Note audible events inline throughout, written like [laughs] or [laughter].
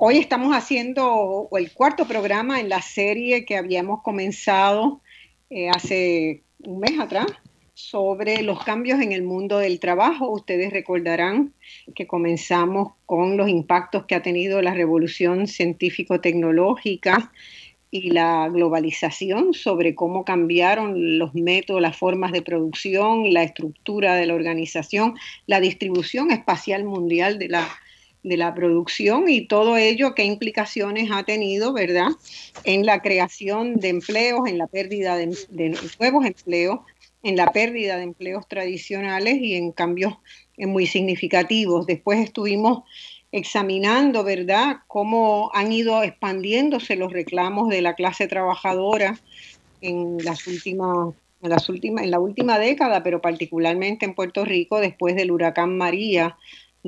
Hoy estamos haciendo el cuarto programa en la serie que habíamos comenzado eh, hace un mes atrás sobre los cambios en el mundo del trabajo. Ustedes recordarán que comenzamos con los impactos que ha tenido la revolución científico-tecnológica y la globalización sobre cómo cambiaron los métodos, las formas de producción, la estructura de la organización, la distribución espacial mundial de la de la producción y todo ello, qué implicaciones ha tenido, ¿verdad?, en la creación de empleos, en la pérdida de, nuevos empleos, en la pérdida de empleos tradicionales y en cambios eh, muy significativos. Después estuvimos examinando, ¿verdad?, cómo han ido expandiéndose los reclamos de la clase trabajadora en las últimas en, las últimas, en la última década, pero particularmente en Puerto Rico después del huracán María,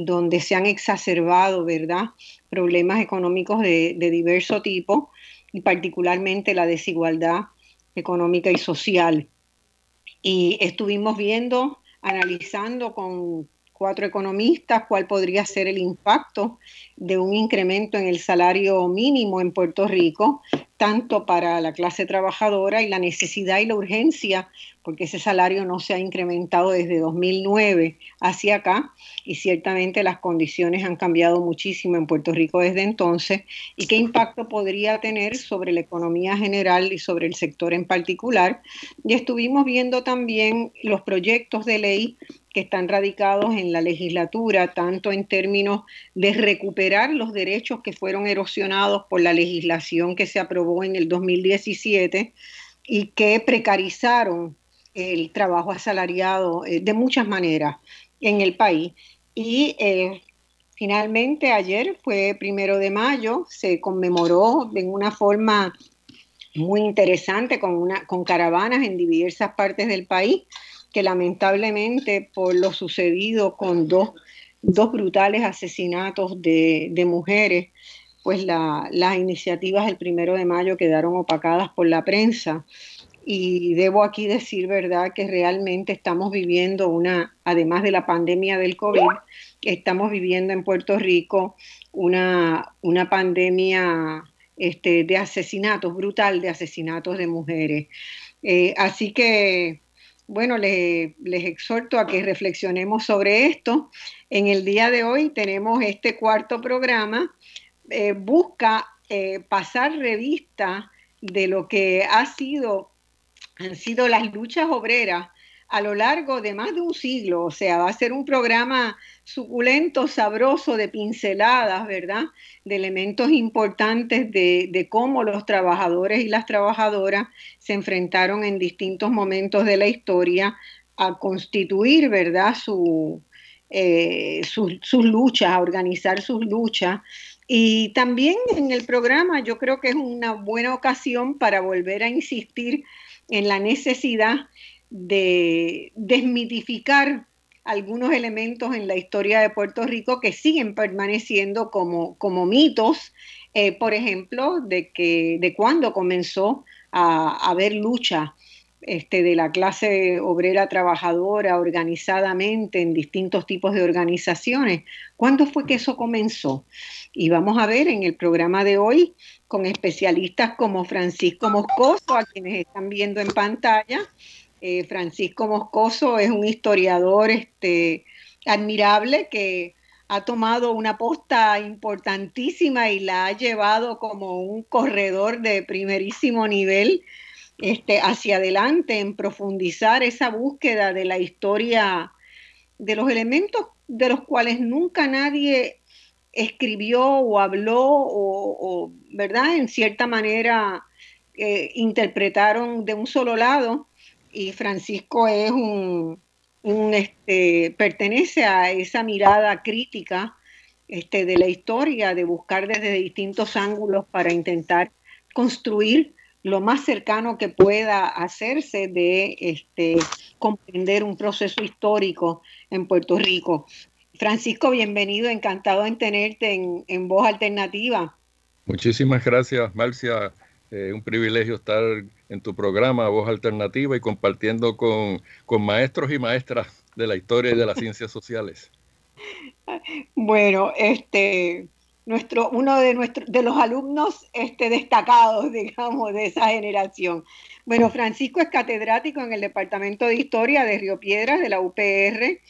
donde se han exacerbado, ¿verdad?, problemas económicos de, diverso tipo y particularmente la desigualdad económica y social. Y estuvimos viendo, analizando con cuatro economistas cuál podría ser el impacto de un incremento en el salario mínimo en Puerto Rico, tanto para la clase trabajadora y la necesidad y la urgencia, porque ese salario no se ha incrementado desde 2009 hacia acá y ciertamente las condiciones han cambiado muchísimo en Puerto Rico desde entonces y qué impacto podría tener sobre la economía general y sobre el sector en particular. Y estuvimos viendo también los proyectos de ley que están radicados en la legislatura, tanto en términos de recuperar los derechos que fueron erosionados por la legislación que se aprobó en el 2017 y que precarizaron el trabajo asalariado eh, de muchas maneras en el país. Y eh, finalmente ayer fue primero de mayo, se conmemoró de una forma muy interesante con, una, con caravanas en diversas partes del país que lamentablemente por lo sucedido con dos, brutales asesinatos de, mujeres, pues las iniciativas del primero de mayo quedaron opacadas por la prensa. Y debo aquí decir, ¿verdad?, que realmente estamos viviendo una, además de la pandemia del COVID, estamos viviendo en Puerto Rico una, una pandemia este, de asesinatos, brutal de asesinatos de mujeres. Eh, así que bueno, les, exhorto a que reflexionemos sobre esto. En el día de hoy tenemos este cuarto programa. Eh, busca eh, pasar revista de lo que ha sido, han sido las luchas obreras a lo largo de más de un siglo. O sea, va a ser un programa suculento, sabroso, de pinceladas, ¿verdad? De elementos importantes de, cómo los trabajadores y las trabajadoras se enfrentaron en distintos momentos de la historia a constituir, ¿verdad? Su, eh, sus luchas, a organizar sus luchas. Y también en el programa yo creo que es una buena ocasión para volver a insistir en la necesidad de desmitificar algunos elementos en la historia de Puerto Rico que siguen permaneciendo como, como mitos, eh, por ejemplo, de, que, de cuando comenzó a, haber lucha este, de la clase obrera trabajadora organizadamente en distintos tipos de organizaciones. ¿Cuándo fue que eso comenzó? Y vamos a ver en el programa de hoy con especialistas como Francisco Moscoso, a quienes están viendo en pantalla, eh, Francisco Moscoso es un historiador este, admirable que ha tomado una posta importantísima y la ha llevado como un corredor de primerísimo nivel este, hacia adelante en profundizar esa búsqueda de la historia, de los elementos de los cuales nunca nadie escribió o habló o, ¿verdad? En cierta manera eh, interpretaron de un solo lado y Francisco es un, este, pertenece a esa mirada crítica este, de la historia, de buscar desde distintos ángulos para intentar construir lo más cercano que pueda hacerse de este, comprender un proceso histórico en Puerto Rico. Francisco, bienvenido, encantado en tenerte en, Voz Alternativa. Muchísimas gracias, Marcia. Eh, un privilegio estar en tu programa Voz Alternativa y compartiendo con, con maestros y maestras de la historia y de las [laughs] ciencias sociales. Bueno, este, nuestro, uno de, nuestros de los alumnos este, destacados, [laughs] digamos, de esa generación. Bueno, Francisco es catedrático en el Departamento de Historia de Río Piedras de la UPR.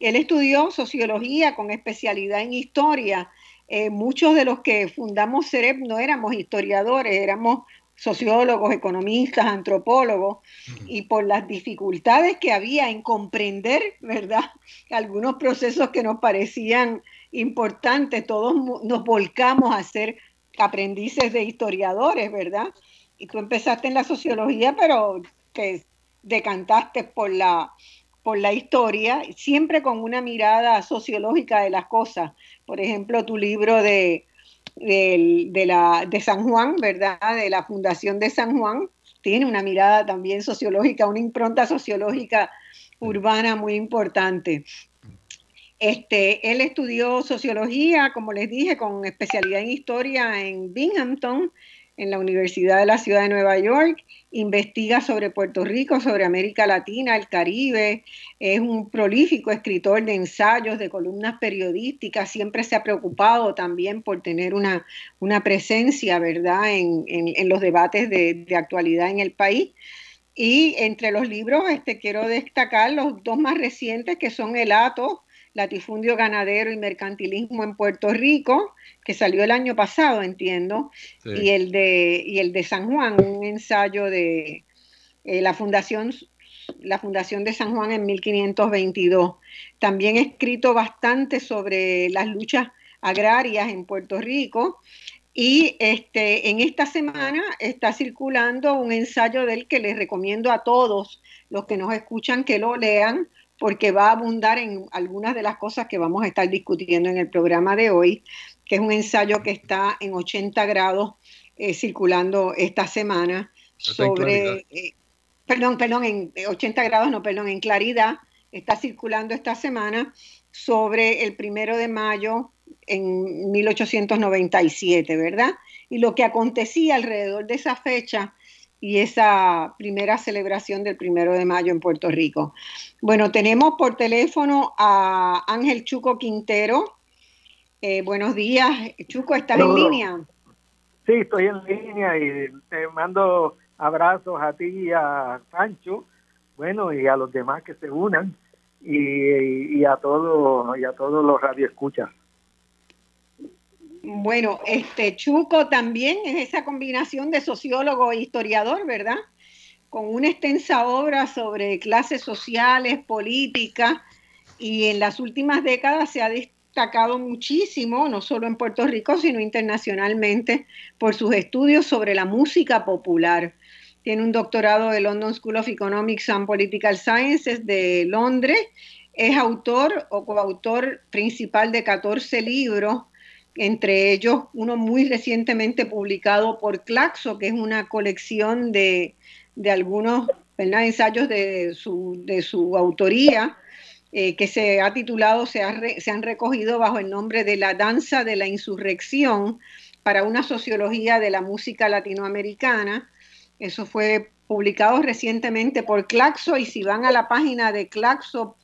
Él estudió sociología con especialidad en historia. Eh, muchos de los que fundamos CEREP no éramos historiadores, éramos sociólogos, economistas, antropólogos, y por las dificultades que había en comprender, ¿verdad? [laughs] Algunos procesos que nos parecían importantes, todos nos volcamos a ser aprendices de historiadores, ¿verdad? Y tú empezaste en la sociología, pero te decantaste por la, por la historia, siempre con una mirada sociológica de las cosas. Por ejemplo, tu libro de de, la, de San Juan, ¿verdad? De la Fundación de San Juan, tiene una mirada también sociológica, una impronta sociológica urbana muy importante. Este, él estudió sociología, como les dije, con especialidad en historia en Binghamton en la Universidad de la Ciudad de Nueva York, investiga sobre Puerto Rico, sobre América Latina, el Caribe, es un prolífico escritor de ensayos, de columnas periodísticas, siempre se ha preocupado también por tener una, una presencia, ¿verdad?, en, los debates de, de, actualidad en el país. Y entre los libros este, quiero destacar los dos más recientes, que son El Ato, latifundio ganadero y mercantilismo en Puerto Rico, que salió el año pasado, entiendo, y, el de, y el de San Juan, un ensayo de eh, la Fundación la Fundación de San Juan en 1522. También he escrito bastante sobre las luchas agrarias en Puerto Rico y este, en esta semana está circulando un ensayo del que les recomiendo a todos los que nos escuchan que lo lean, porque va a abundar en algunas de las cosas que vamos a estar discutiendo en el programa de hoy, que es un ensayo que está en 80 grados eh, circulando esta semana sobre, eh, perdón, perdón, en 80 grados, no, perdón, en claridad, está circulando esta semana sobre el primero de mayo en 1897, ¿verdad? Y lo que acontecía alrededor de esa fecha y esa primera celebración del primero de mayo en Puerto Rico. Bueno, tenemos por teléfono a Ángel Chuco Quintero. Eh, buenos días, Chuco, ¿estás en línea? Sí, estoy en línea y te mando abrazos a ti y a Sancho, bueno, y a los demás que se unan y, y a todos y a todos los radioescuchas. Bueno, este Chuco también es esa combinación de sociólogo e historiador, ¿verdad? Con una extensa obra sobre clases sociales, política, y en las últimas décadas se ha destacado muchísimo, no solo en Puerto Rico, sino internacionalmente, por sus estudios sobre la música popular. Tiene un doctorado de London School of Economics and Political Sciences de Londres. Es autor o coautor principal de 14 libros entre ellos uno muy recientemente publicado por Claxo, que es una colección de, algunos ensayos de su, de su autoría, eh, que se ha titulado, se, se han recogido bajo el nombre de La Danza de la Insurrección para una sociología de la música latinoamericana. Eso fue publicado recientemente por Claxo y si van a la página de claxo.org,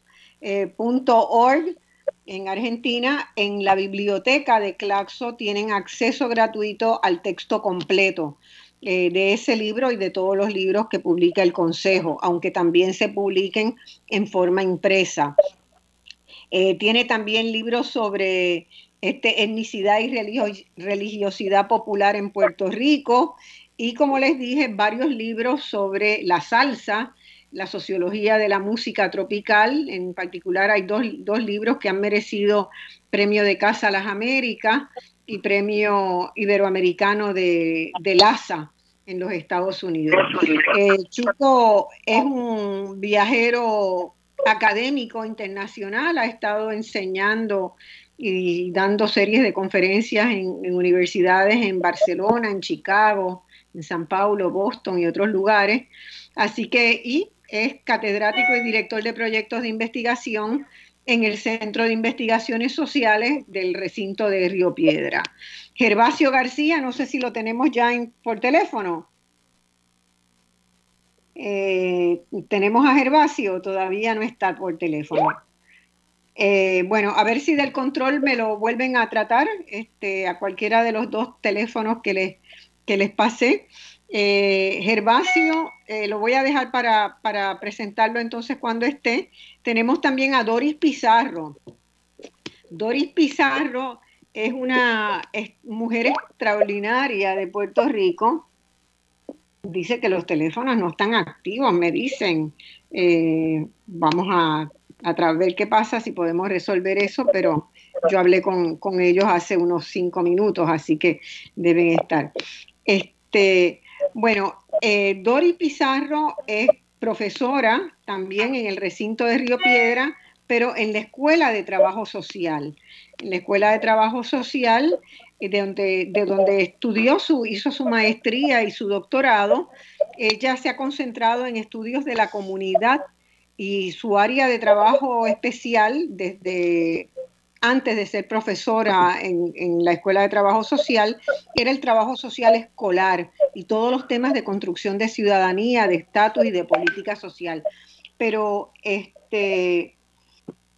en Argentina, en la biblioteca de Claxo tienen acceso gratuito al texto completo eh, de ese libro y de todos los libros que publica el Consejo, aunque también se publiquen en forma impresa. Eh, tiene también libros sobre este, etnicidad y religiosidad popular en Puerto Rico y, como les dije, varios libros sobre la salsa, la sociología de la música tropical. En particular hay dos, libros que han merecido premio de Casa a las Américas y premio iberoamericano de, de LASA en los Estados Unidos. El Chuco es un viajero académico internacional, ha estado enseñando y dando series de conferencias en universidades en Barcelona, en Chicago, en San Paulo, Boston y otros lugares. Así que, y es catedrático y director de proyectos de investigación en el Centro de Investigaciones Sociales del recinto de Río Piedra. Gervasio García, no sé si lo tenemos ya por teléfono. Eh, tenemos a Gervasio, todavía no está por teléfono. Eh, bueno, a ver si del control me lo vuelven a tratar este, a cualquiera de los dos teléfonos que les, que les pasé. Eh, Gervasio, lo voy a dejar para, presentarlo entonces cuando esté. Tenemos también a Doris Pizarro. Doris Pizarro es una mujer extraordinaria de Puerto Rico dice que los teléfonos no están activos, me dicen. Eh, vamos a, a ver qué pasa, si podemos resolver eso, pero yo hablé con, ellos hace unos cinco minutos, así que deben estar. Este, bueno, eh, Dori Pizarro es profesora también en el recinto de Río Piedra, pero en la Escuela de Trabajo Social. En la Escuela de Trabajo Social de donde, de donde estudió, su, hizo su maestría y su doctorado, ella se ha concentrado en estudios de la comunidad y su área de trabajo especial desde antes de ser profesora en, la Escuela de Trabajo Social, era el trabajo social escolar y todos los temas de construcción de ciudadanía, de estatus y de política social. Pero, este,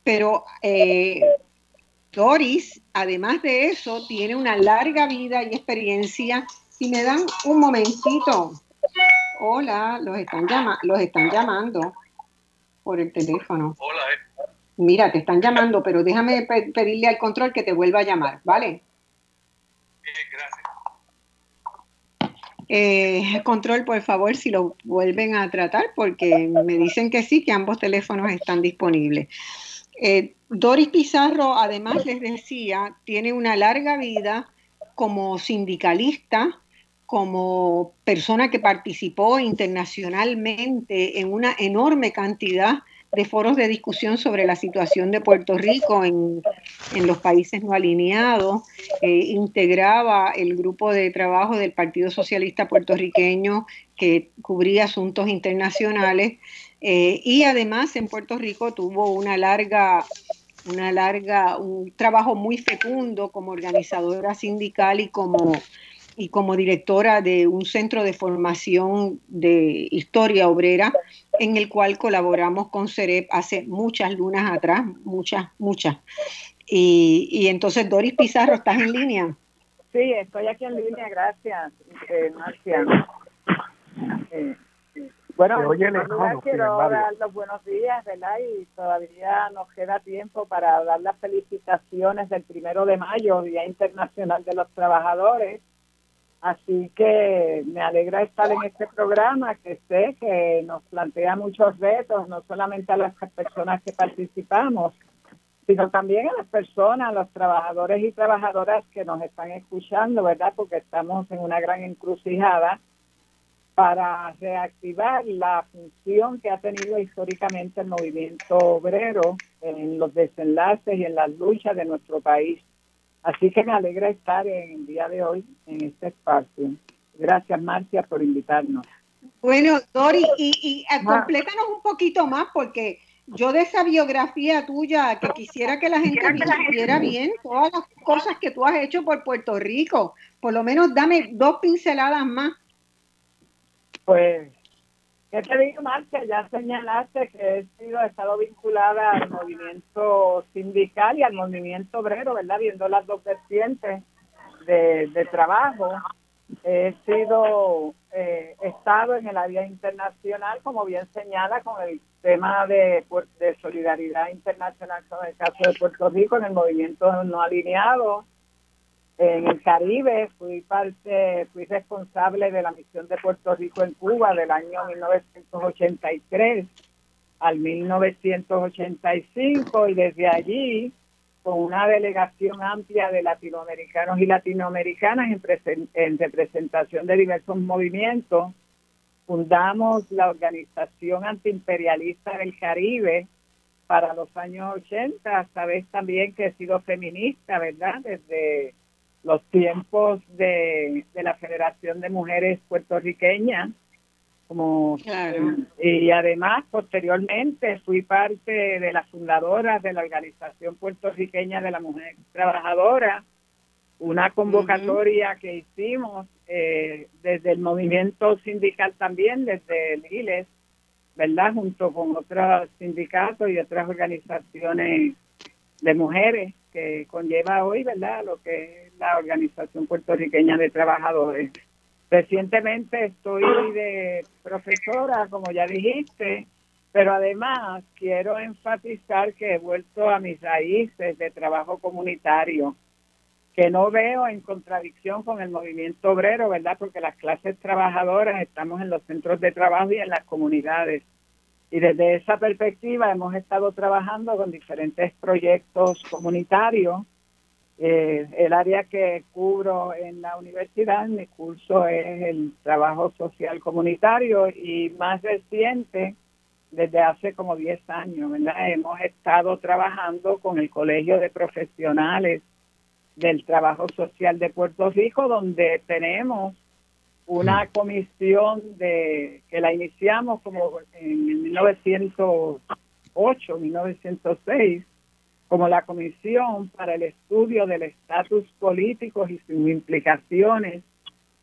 pero eh, Doris, además de eso, tiene una larga vida y experiencia. Si me dan un momentito. Hola, los están, los están llamando por el teléfono. Hola. Mira, te están llamando, pero déjame pedirle al control que te vuelva a llamar, ¿vale? gracias. Eh, control, por favor, si lo vuelven a tratar, porque me dicen que sí, que ambos teléfonos están disponibles. Eh, Doris Pizarro, además les decía, tiene una larga vida como sindicalista, como persona que participó internacionalmente en una enorme cantidad de foros de discusión sobre la situación de Puerto Rico en, los países no alineados, eh, integraba el grupo de trabajo del Partido Socialista puertorriqueño que cubría asuntos internacionales. Eh, y además en Puerto Rico tuvo una larga, una larga, un trabajo muy fecundo como organizadora sindical y como, y como directora de un centro de formación de historia obrera en el cual colaboramos con CEREP hace muchas lunas atrás, muchas, muchas. Y, y entonces, Doris Pizarro, ¿estás en línea? Sí, estoy aquí en línea, gracias, eh, Marcia. Eh, bueno, quiero dar los buenos días, ¿verdad? Y todavía nos queda tiempo para dar las felicitaciones del primero de mayo, Día Internacional de los Trabajadores. Así que me alegra estar en este programa que sé que nos plantea muchos retos, no solamente a las personas que participamos, sino también a las personas, a los trabajadores y trabajadoras que nos están escuchando, ¿verdad? Porque estamos en una gran encrucijada para reactivar la función que ha tenido históricamente el movimiento obrero en los desenlaces y en las luchas de nuestro país. Así que me alegra estar en el día de hoy en este espacio. Gracias, Marcia, por invitarnos. Bueno, Dori, y, y eh, complétanos un poquito más, porque yo de esa biografía tuya, que quisiera que la gente viera bien todas las cosas que tú has hecho por Puerto Rico. Por lo menos dame dos pinceladas más. Pues, ¿qué te digo? Ya señalaste que he sido, he estado vinculada al movimiento sindical y al movimiento obrero, ¿verdad? Viendo las dos vertientes de, trabajo. He sido, eh, estado en el área internacional, como bien señala, con el tema de, de solidaridad internacional con el caso de Puerto Rico, en el movimiento no alineado, en el Caribe, fui parte, fui responsable de la misión de Puerto Rico en Cuba del año 1983 al 1985 y desde allí con una delegación amplia de latinoamericanos y latinoamericanas en, en representación de diversos movimientos, fundamos la Organización Antiimperialista del Caribe para los años 80, sabes también que he sido feminista, ¿verdad? Desde los tiempos de, la Federación de Mujeres Puertorriqueñas, como y además posteriormente fui parte de las fundadoras de la Organización Puertorriqueña de la Mujer Trabajadora, una convocatoria que hicimos eh, desde el movimiento sindical también, desde el ILES, ¿verdad? Junto con otros sindicatos y otras organizaciones de mujeres que conlleva hoy, ¿verdad? Lo que es la Organización Puertorriqueña de Trabajadores. Recientemente estoy de profesora, como ya dijiste, pero además quiero enfatizar que he vuelto a mis raíces de trabajo comunitario, que no veo en contradicción con el movimiento obrero, ¿verdad? Porque las clases trabajadoras estamos en los centros de trabajo y en las comunidades. Y desde esa perspectiva hemos estado trabajando con diferentes proyectos comunitarios. Eh, el área que cubro en la universidad, mi curso es el trabajo social comunitario y más reciente, desde hace como 10 años, ¿verdad? Hemos estado trabajando con el Colegio de Profesionales del Trabajo Social de Puerto Rico, donde tenemos una mm. comisión de que la iniciamos como en 1908, 1906, como la comisión para el estudio del estatus político y sus implicaciones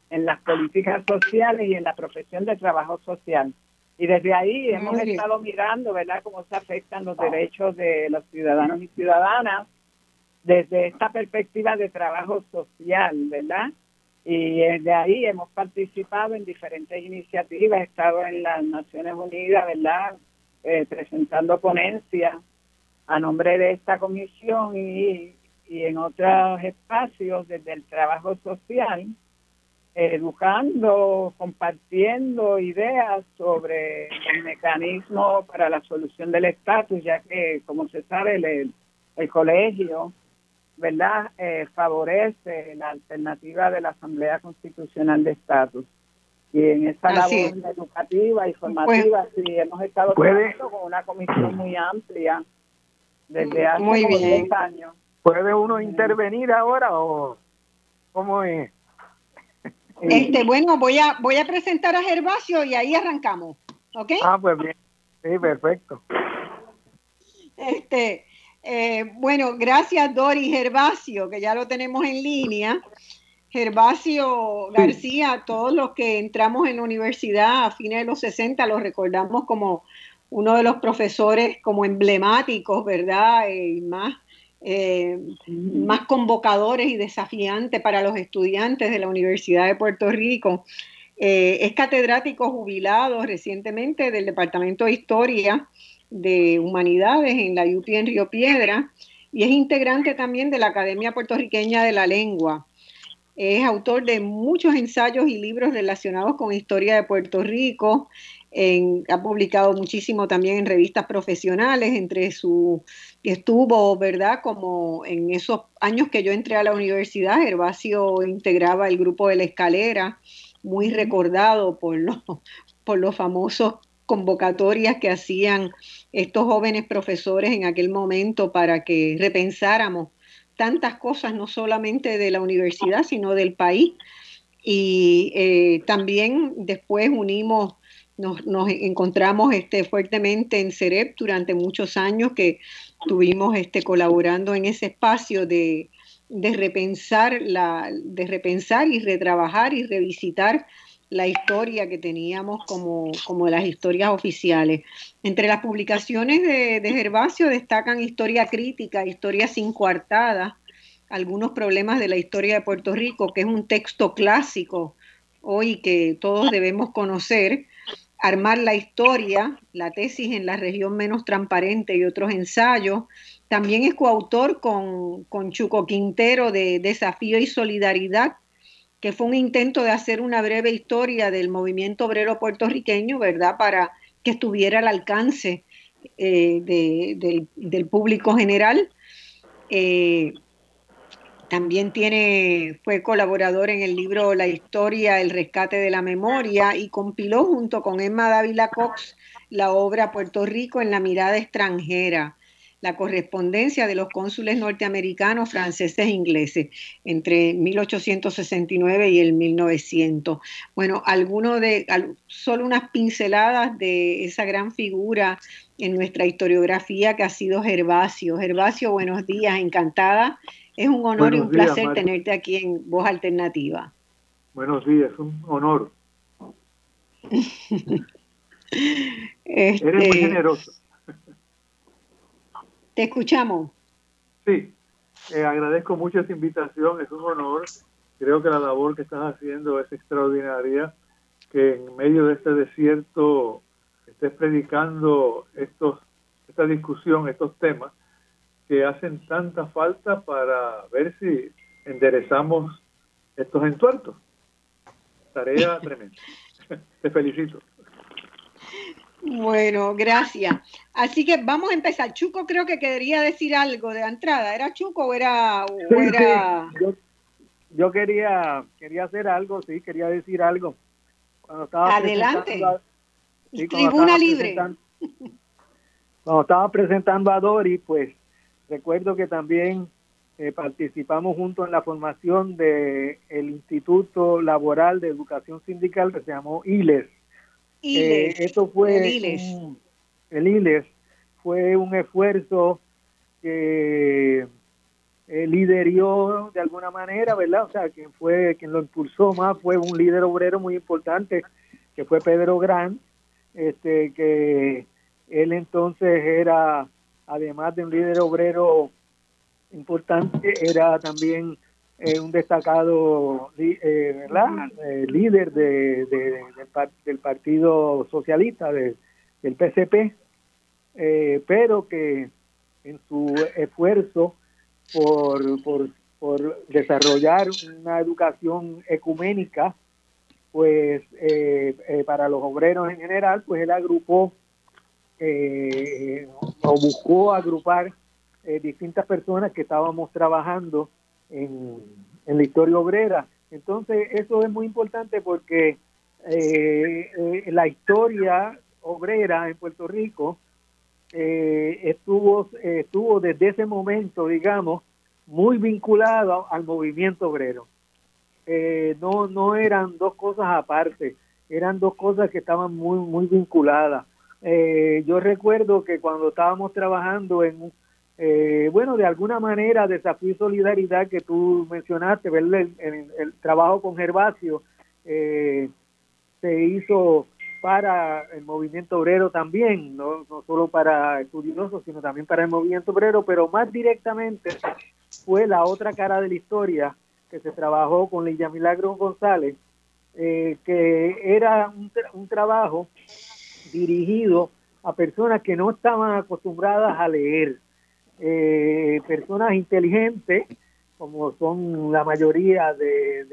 en las políticas sociales y en la profesión de trabajo social. Y desde ahí hemos estado mirando, ¿verdad?, cómo se afectan los derechos de los ciudadanos y ciudadanas desde esta perspectiva de trabajo social, ¿verdad? Y de ahí hemos participado en diferentes iniciativas, he estado en las Naciones Unidas, ¿verdad? Eh, presentando ponencias a nombre de esta comisión y, y en otros espacios desde el trabajo social, educando, compartiendo ideas sobre el mecanismo para la solución del estatus, ya que, como se sabe, el, el colegio ¿verdad? Eh, favorece la alternativa de la Asamblea Constitucional de Estatus. Y en esta labor educativa y formativa, sí, hemos estado trabajando con una comisión muy amplia desde hace muy 10 años. ¿Puede uno intervenir ahora o cómo es? Este, bueno, voy a voy a presentar a Gervasio y ahí arrancamos, ¿ok? Ah, pues bien, sí, perfecto. Este, eh, bueno, gracias Dori Gervasio, que ya lo tenemos en línea. Gervasio García, todos los que entramos en la universidad a fines de los 60 lo recordamos como uno de los profesores como emblemáticos, ¿verdad? Y más, eh, más convocadores y desafiantes para los estudiantes de la Universidad de Puerto Rico. Eh, es catedrático jubilado recientemente del Departamento de Historia de Humanidades en la UP en Río Piedra y es integrante también de la Academia Puertorriqueña de la Lengua. Es autor de muchos ensayos y libros relacionados con historia de Puerto Rico. ha publicado muchísimo también en revistas profesionales, entre su estuvo, ¿verdad? Como en esos años que yo entré a la universidad, Gervasio integraba el grupo de la escalera, muy recordado por los, por los famosos convocatorias que hacían estos jóvenes profesores en aquel momento para que repensáramos tantas cosas, no solamente de la universidad, sino del país. Y eh, también después unimos, nos, encontramos este, fuertemente en CEREP durante muchos años que estuvimos este, colaborando en ese espacio de, de repensar la, de repensar y retrabajar y revisitar la historia que teníamos como, como las historias oficiales. Entre las publicaciones de, Gervasio destacan historia crítica, historia sin coartada, algunos problemas de la historia de Puerto Rico, que es un texto clásico hoy que todos debemos conocer, Armar la historia, la tesis en la región menos transparente y otros ensayos. También es coautor con, con Chuco Quintero de Desafío y Solidaridad, que fue un intento de hacer una breve historia del movimiento obrero puertorriqueño, ¿verdad? Para que estuviera al alcance eh, del, público general. Eh, también tiene, fue colaborador en el libro La historia, el rescate de la memoria y compiló junto con Emma Dávila Cox la obra Puerto Rico en la mirada extranjera. La correspondencia de los cónsules norteamericanos, franceses e ingleses entre 1869 y el 1900. Bueno, alguno de, solo unas pinceladas de esa gran figura en nuestra historiografía que ha sido Gervasio. Gervasio, buenos días, encantada. Es un honor y un placer tenerte aquí en Voz Alternativa. Buenos días, un honor. [laughs] Eres muy este, generoso. Te escuchamos. Sí, eh, agradezco mucho esta invitación, es un honor. Creo que la labor que estás haciendo es extraordinaria, que en medio de este desierto estés predicando estos, esta discusión, estos temas que hacen tanta falta para ver si enderezamos estos entuertos. Tarea [laughs] tremenda. Te felicito. Bueno, gracias. Así que vamos a empezar. Chuco creo que quería decir algo de entrada. ¿Era Chuco o era...? Yo, quería, quería hacer algo, sí, quería decir algo. Cuando estaba Adelante. Tribuna libre. Cuando estaba presentando a Dori, pues recuerdo que también eh, participamos junto en la formación del el Instituto Laboral de Educación Sindical que se llamó ILES eh, esto fue el ILES. fue un esfuerzo que eh, lideró de alguna manera, ¿verdad? O sea, quien fue, quien lo impulsó más fue un líder obrero muy importante, que fue Pedro Gran, este, que él entonces era, además de un líder obrero importante, era también eh, un destacado eh, eh, líder de, del, Partido Socialista, del PCP, pero que en su esfuerzo por, por, por desarrollar una educación ecuménica, pues para los obreros en general, pues él agrupó o buscó agrupar distintas personas que estábamos trabajando en, la historia obrera. Entonces, eso es muy importante porque eh, eh, la historia obrera en Puerto Rico eh, estuvo, estuvo desde ese momento, digamos, muy vinculada al movimiento obrero. no, no eran dos cosas aparte, eran dos cosas que estaban muy, muy vinculadas. yo recuerdo que cuando estábamos trabajando en, eh, bueno, de alguna manera, desafío y solidaridad que tú mencionaste, ver el, trabajo con Gervasio eh, se hizo para el movimiento obrero también, no, solo para estudiosos, sino también para el movimiento obrero, pero más directamente fue la otra cara de la historia que se trabajó con Lilla Milagro González, eh, que era un trabajo dirigido a personas que no estaban acostumbradas a leer eh, personas inteligentes, como son la mayoría de,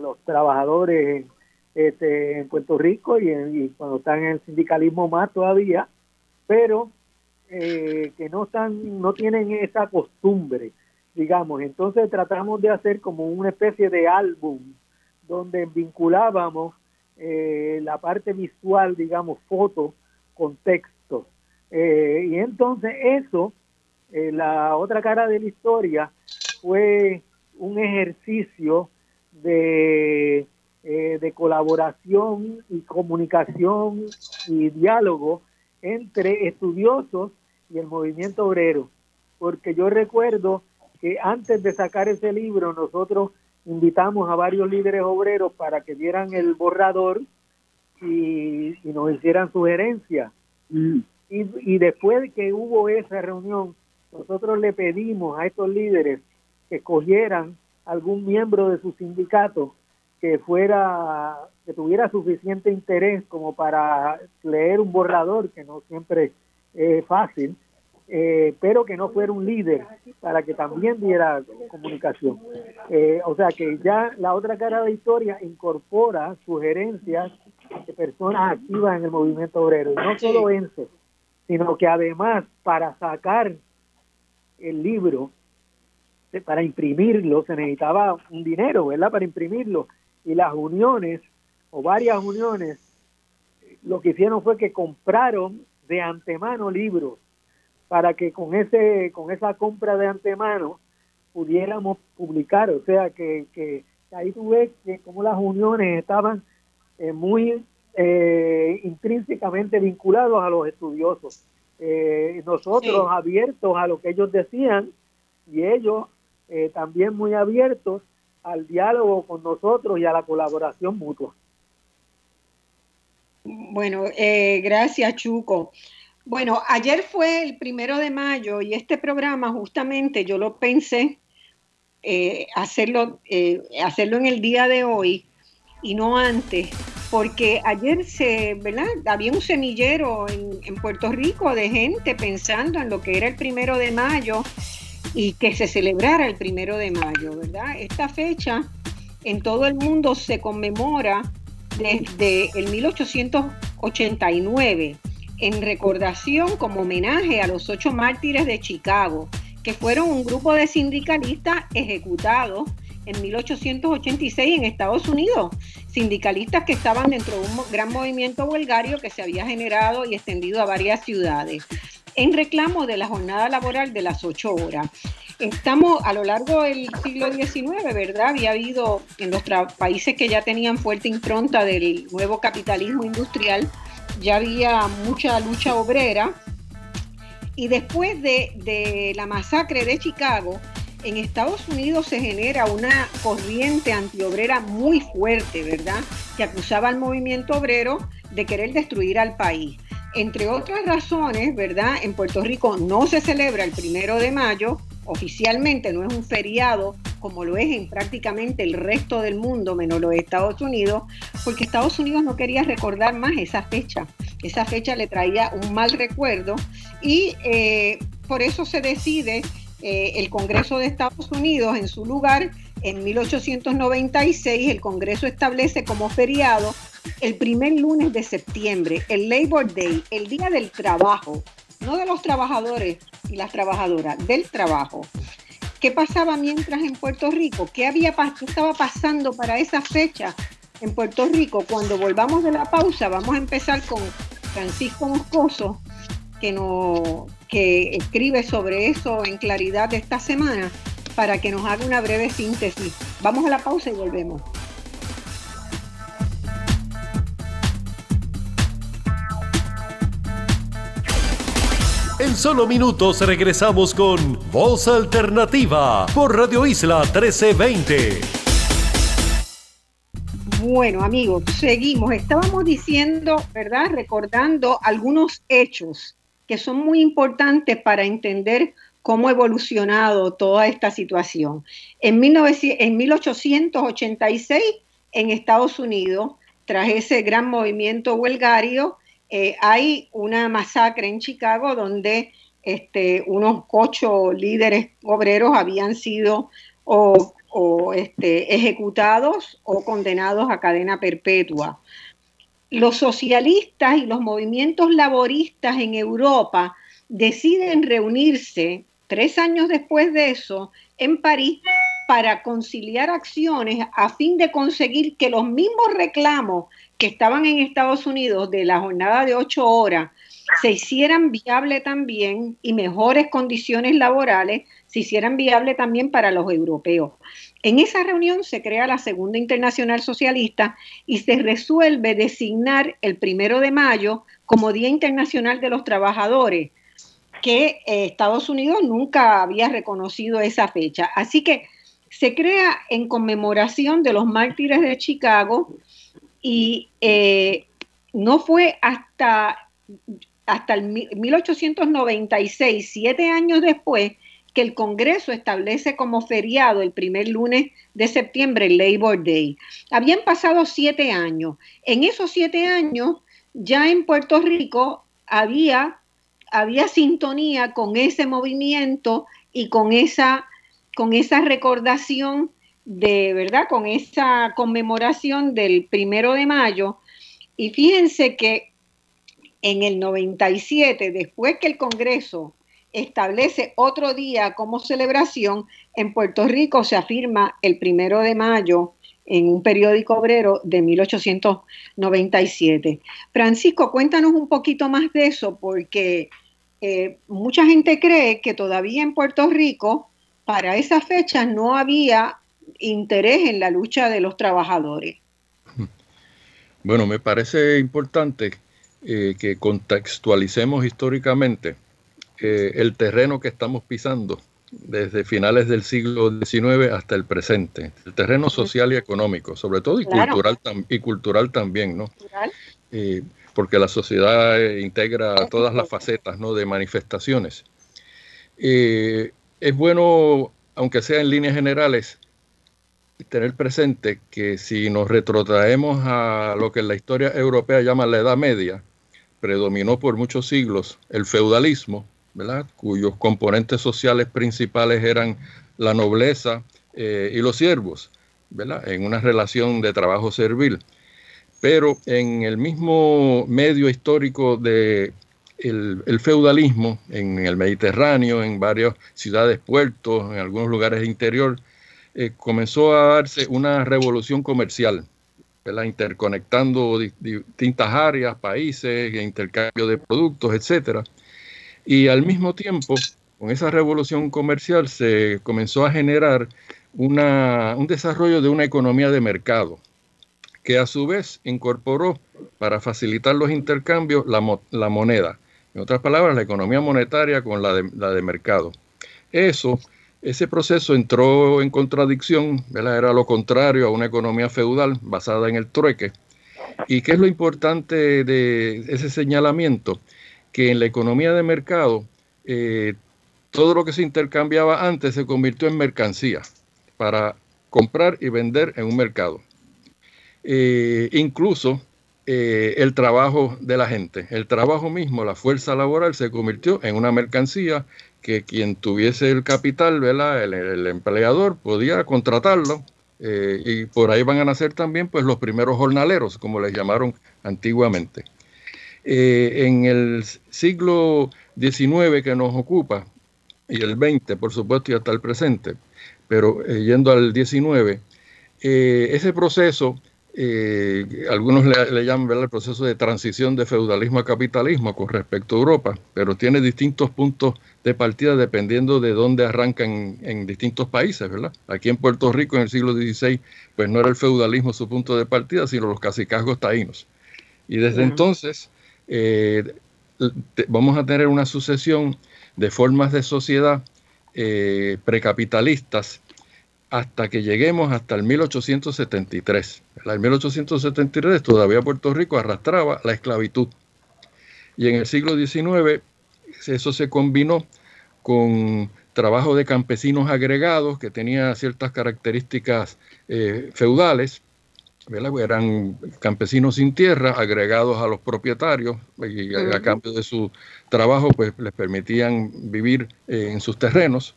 los, trabajadores en, este, en Puerto Rico y, cuando están en el sindicalismo más todavía, pero eh, que no están, no tienen esa costumbre, digamos. Entonces tratamos de hacer como una especie de álbum donde vinculábamos eh, la parte visual, digamos, foto con texto. y entonces eso eh, la otra cara de la historia fue un ejercicio de, eh, de colaboración y comunicación y diálogo entre estudiosos y el movimiento obrero. Porque yo recuerdo que antes de sacar ese libro nosotros invitamos a varios líderes obreros para que vieran el borrador y, nos hicieran sugerencias. Mm. Y, y después que hubo esa reunión, nosotros le pedimos a estos líderes que escogieran algún miembro de su sindicato que fuera que tuviera suficiente interés como para leer un borrador que no siempre es fácil eh, pero que no fuera un líder para que también diera comunicación. Eh, o sea que ya la otra cara de la historia incorpora sugerencias de personas activas en el movimiento obrero y no solo vence sino que además para sacar el libro, para imprimirlo se necesitaba un dinero, ¿verdad? Para imprimirlo. Y las uniones, o varias uniones, lo que hicieron fue que compraron de antemano libros para que con ese con esa compra de antemano pudiéramos publicar, o sea que, que ahí tú ves que como las uniones estaban eh, muy eh, intrínsecamente vinculados a los estudiosos. Eh, nosotros abiertos a lo que ellos decían y ellos también muy abiertos al diálogo con nosotros y a la colaboración mutua. Bueno, gracias Chuco. Bueno, ayer fue el primero de mayo y este programa justamente yo lo pensé eh, hacerlo, eh, hacerlo en el día de hoy y no antes, porque ayer se, ¿verdad? Había un semillero en, en, Puerto Rico de gente pensando en lo que era el primero de mayo y que se celebrara el primero de mayo, ¿verdad? Esta fecha en todo el mundo se conmemora desde el 1889 en recordación como homenaje a los ocho mártires de Chicago, que fueron un grupo de sindicalistas ejecutados en 1886 en Estados Unidos, sindicalistas que estaban dentro de un gran movimiento huelgario que se había generado y extendido a varias ciudades, en reclamo de la jornada laboral de las ocho horas. Estamos a lo largo del siglo XIX, ¿verdad? Había habido en los países que ya tenían fuerte impronta del nuevo capitalismo industrial, ya había mucha lucha obrera. Y después de, la masacre de Chicago, en Estados Unidos se genera una corriente antiobrera muy fuerte, ¿verdad? Que acusaba al movimiento obrero de querer destruir al país. Entre otras razones, ¿verdad? En Puerto Rico no se celebra el primero de mayo, oficialmente no es un feriado como lo es en prácticamente el resto del mundo, menos los Estados Unidos, porque Estados Unidos no quería recordar más esa fecha. Esa fecha le traía un mal recuerdo y eh, por eso se decide eh, el Congreso de Estados Unidos en su lugar. En 1896 el Congreso establece como feriado el primer lunes de septiembre, el Labor Day, el Día del Trabajo, no de los trabajadores y las trabajadoras, del trabajo. ¿Qué pasaba mientras en Puerto Rico? ¿Qué, había, estaba pasando para esa fecha en Puerto Rico? Cuando volvamos de la pausa, vamos a empezar con Francisco Moscoso, que, no, que escribe sobre eso en claridad esta semana, para que nos haga una breve síntesis. Vamos a la pausa y volvemos. En solo minutos regresamos con Voz Alternativa por Radio Isla 1320. Bueno, amigos, seguimos. Estábamos diciendo, ¿verdad? Recordando algunos hechos que son muy importantes para entender cómo ha evolucionado toda esta situación. En, en 1886, en Estados Unidos, tras ese gran movimiento huelgario, eh, hay una masacre en Chicago donde este, unos ocho líderes obreros habían sido este, ejecutados o condenados a cadena perpetua. Los socialistas y los movimientos laboristas en Europa deciden reunirse tres años después de eso en París para conciliar acciones a fin de conseguir que los mismos reclamos que estaban en Estados Unidos de la jornada de ocho horas se hicieran viable también y mejores condiciones laborales se hicieran viable también para los europeos. En esa reunión se crea la Segunda Internacional Socialista y se resuelve designar el primero de mayo como Día Internacional de los Trabajadores, que eh, Estados Unidos nunca había reconocido esa fecha. Así que se crea en conmemoración de los mártires de Chicago y eh, no fue hasta, hasta el 1896, siete años después, que el Congreso establece como feriado el primer lunes de septiembre, el Labor Day. Habían pasado siete años. En esos siete años, ya en Puerto Rico había, había sintonía con ese movimiento y con esa, con esa recordación de verdad con esa conmemoración del primero de mayo. Y fíjense que en el 97, después que el Congreso establece otro día como celebración, en Puerto Rico se afirma el primero de mayo en un periódico obrero de 1897. Francisco, cuéntanos un poquito más de eso, porque eh, mucha gente cree que todavía en Puerto Rico, para esa fecha, no había interés en la lucha de los trabajadores. Bueno, me parece importante eh, que contextualicemos históricamente eh, el terreno que estamos pisando desde finales del siglo XIX hasta el presente, el terreno social y económico, sobre todo y, cultural, y cultural también, ¿no? porque la sociedad eh, integra todas las facetas ¿no? de manifestaciones. Eh, es bueno, aunque sea en líneas generales, tener presente que si nos retrotraemos a lo que en la historia europea llama la Edad Media, predominó por muchos siglos el feudalismo, cuyos componentes sociales principales eran la nobleza eh, y los siervos, en una relación de trabajo servil. Pero en el mismo medio histórico de el, feudalismo, en el Mediterráneo, en varias ciudades, puertos, en algunos lugares interior, eh, comenzó a darse una revolución comercial, interconectando distintas áreas, países, intercambio de productos, etc. Y al mismo tiempo, con esa revolución comercial se comenzó a generar un desarrollo de una economía de mercado que a su vez incorporó para facilitar los intercambios la, moneda. En otras palabras, la economía monetaria con la de, la de mercado. Eso, ese proceso entró en contradicción, era lo contrario a una economía feudal basada en el trueque. ¿Y qué es lo importante de ese señalamiento? Que en la economía de mercado, eh, todo lo que se intercambiaba antes se convirtió en mercancía para comprar y vender en un mercado. Eh, incluso eh, el trabajo de la gente. El trabajo mismo, la fuerza laboral, se convirtió en una mercancía que quien tuviese el capital, ¿verdad? El, empleador podía contratarlo. Y por ahí van a nacer también pues, los primeros jornaleros, como les llamaron antiguamente. En el siglo XIX que nos ocupa, y el XX, por supuesto, y hasta el presente, pero yendo al XIX, ese proceso eh, algunos le, llaman el proceso de transición de feudalismo a capitalismo con respecto a Europa, pero tiene distintos puntos de partida dependiendo de dónde arrancan en, distintos países, ¿verdad? Aquí en Puerto Rico en el siglo XVI, pues no era el feudalismo su punto de partida, sino los cacicazgos taínos. Y desde entonces eh, vamos a tener una sucesión de formas de sociedad eh, precapitalistas hasta que lleguemos hasta el 1873. En 1873 todavía Puerto Rico arrastraba la esclavitud. Y en el siglo XIX eso se combinó con trabajo de campesinos agregados que tenía ciertas características eh, feudales, eran campesinos sin tierra agregados a los propietarios y a, cambio de su trabajo pues les permitían vivir eh, en sus terrenos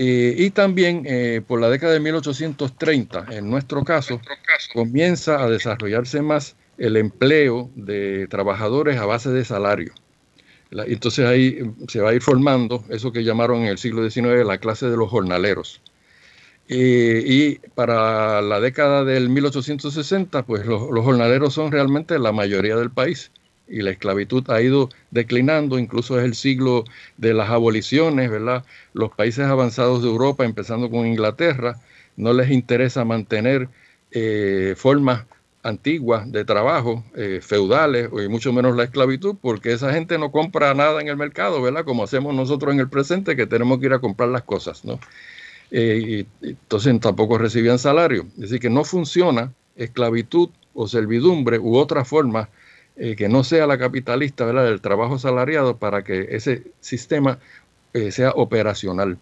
eh, y también eh, por la década de 1830, en nuestro caso, comienza a desarrollarse más el empleo de trabajadores a base de salario. entonces ahí eh, se va a ir formando eso que llamaron en el siglo XIX la clase de los jornaleros. Y para la década del 1860, pues los jornaleros son realmente la mayoría del país y la esclavitud ha ido declinando, incluso es el siglo de las aboliciones, ¿verdad? Los países avanzados de Europa, empezando con Inglaterra, no les interesa mantener eh, formas antiguas de trabajo, eh, feudales, y mucho menos la esclavitud, porque esa gente no compra nada en el mercado, ¿verdad? Como hacemos nosotros en el presente, que tenemos que ir a comprar las cosas, ¿no? Eh, y, entonces tampoco recibían salario. Es decir, que no funciona esclavitud o servidumbre u otra forma eh, que no sea la capitalista del trabajo salariado para que ese sistema eh, sea operacional.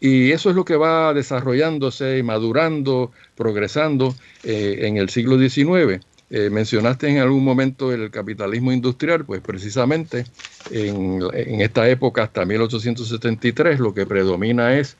Y eso es lo que va desarrollándose y madurando, progresando en el siglo XIX. mencionaste en algún momento el capitalismo industrial, pues precisamente en, en esta época, hasta 1873, lo que predomina es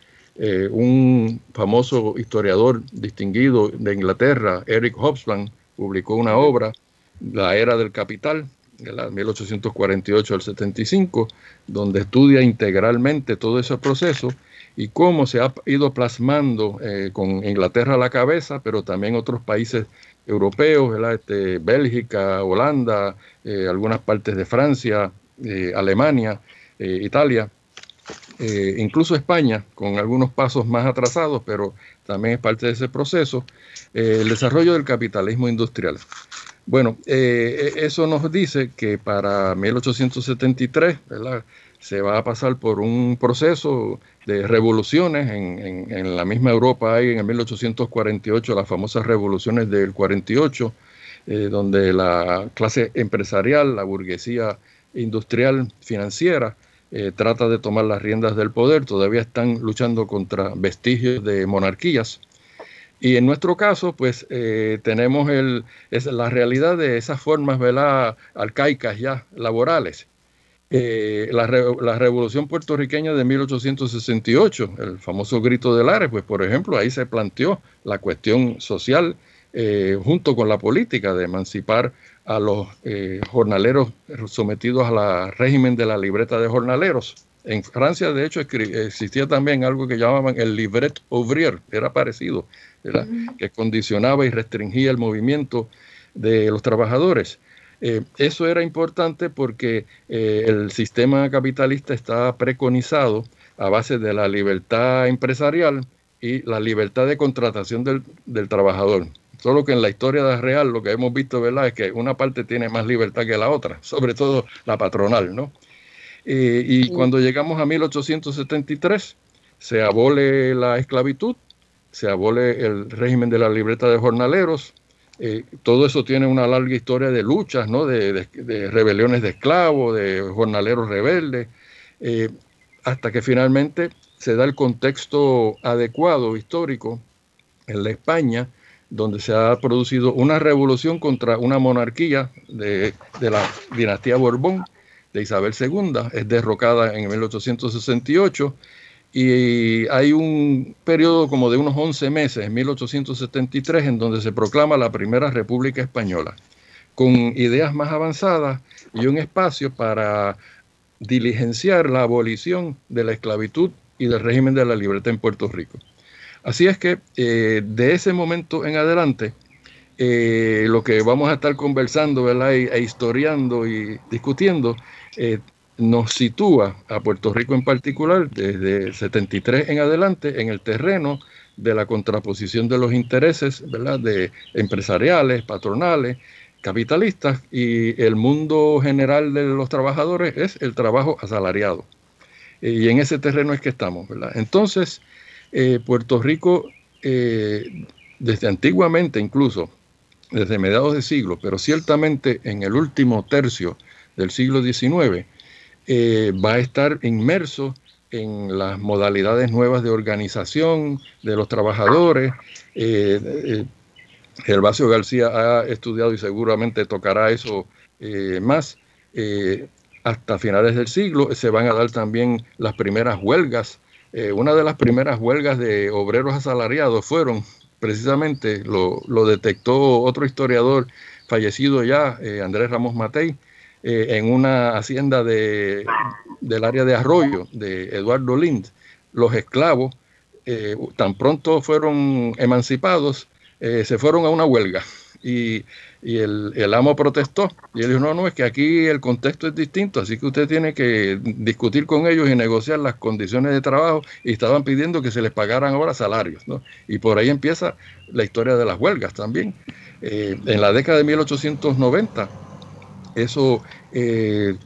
un famoso historiador distinguido de Inglaterra, Eric Hobsbawm, publicó una obra la era del capital, de la 1848 al 75, donde estudia integralmente todo ese proceso y cómo se ha ido plasmando eh, con Inglaterra a la cabeza, pero también otros países europeos, Este, Bélgica, Holanda, eh, algunas partes de Francia, eh, Alemania, Italia, incluso España, con algunos pasos más atrasados, pero también es parte de ese proceso, el desarrollo del capitalismo industrial. Bueno, eso nos dice que para 1873 se va a pasar por un proceso de revoluciones. En, la misma Europa hay en el 1848 las famosas revoluciones del 48, eh, donde la clase empresarial, la burguesía industrial financiera, eh, trata de tomar las riendas del poder. Todavía están luchando contra vestigios de monarquías. Y en nuestro caso, pues eh, tenemos la realidad de esas formas ¿verdad? arcaicas ya laborales eh, la, revolución puertorriqueña de 1868, el famoso grito del Ares, pues por ejemplo ahí se planteó la cuestión social junto con la política de emancipar a los eh, jornaleros sometidos al régimen de la libreta de jornaleros. En Francia, de hecho, existía también algo que llamaban el livret ouvrier, era parecido, que condicionaba y restringía el movimiento de los trabajadores. Eh, eso era importante porque eh, el sistema capitalista está preconizado a base de la libertad empresarial y la libertad de contratación del, trabajador. Solo que en la historia real lo que hemos visto ¿verdad? es que una parte tiene más libertad que la otra, [laughs] sobre todo la patronal. ¿no? Eh, y cuando llegamos a 1873 se abole la esclavitud, se abole el régimen de la libreta de jornaleros, eh, todo eso tiene una larga historia de luchas, ¿no? de, rebeliones de esclavos, de jornaleros rebeldes, eh, hasta que finalmente se da el contexto adecuado histórico en la España, donde se ha producido una revolución contra una monarquía de, la dinastía Borbón, de Isabel II, es derrocada en 1868 y hay un periodo como de unos 11 meses, en 1873, en donde se proclama la primera República Española, con ideas más avanzadas y un espacio para diligenciar la abolición de la esclavitud y del régimen de la libertad en Puerto Rico. Así es que eh, de ese momento en adelante, eh, lo que vamos a estar conversando E, e historiando y discutiendo eh, nos sitúa a Puerto Rico en particular desde 73 en adelante en el terreno de la contraposición de los intereses ¿verdad? de empresariales, patronales, capitalistas y el mundo general de los trabajadores es el trabajo asalariado. Y en ese terreno es que estamos. ¿verdad? Entonces, eh, Puerto Rico, eh, desde antiguamente incluso, desde mediados de siglo, pero ciertamente en el último tercio del siglo XIX, eh, va a estar inmerso en las modalidades nuevas de organización de los trabajadores. Gervasio García ha estudiado y seguramente tocará eso más. hasta finales del siglo se van a dar también las primeras huelgas. Una de las primeras huelgas de obreros asalariados fueron precisamente, lo, lo detectó otro historiador fallecido ya, Andrés Ramos Matei, eh, en una hacienda de, del área de Arroyo de Eduardo Lind, los esclavos, eh, tan pronto fueron emancipados, eh, se fueron a una huelga. Y, el, amo protestó y él dijo, no, no, es que aquí el contexto es distinto, así que usted tiene que discutir con ellos y negociar las condiciones de trabajo y estaban pidiendo que se les pagaran ahora salarios. ¿no? Y por ahí empieza la historia de las huelgas también. en la década de 1890 eso eh,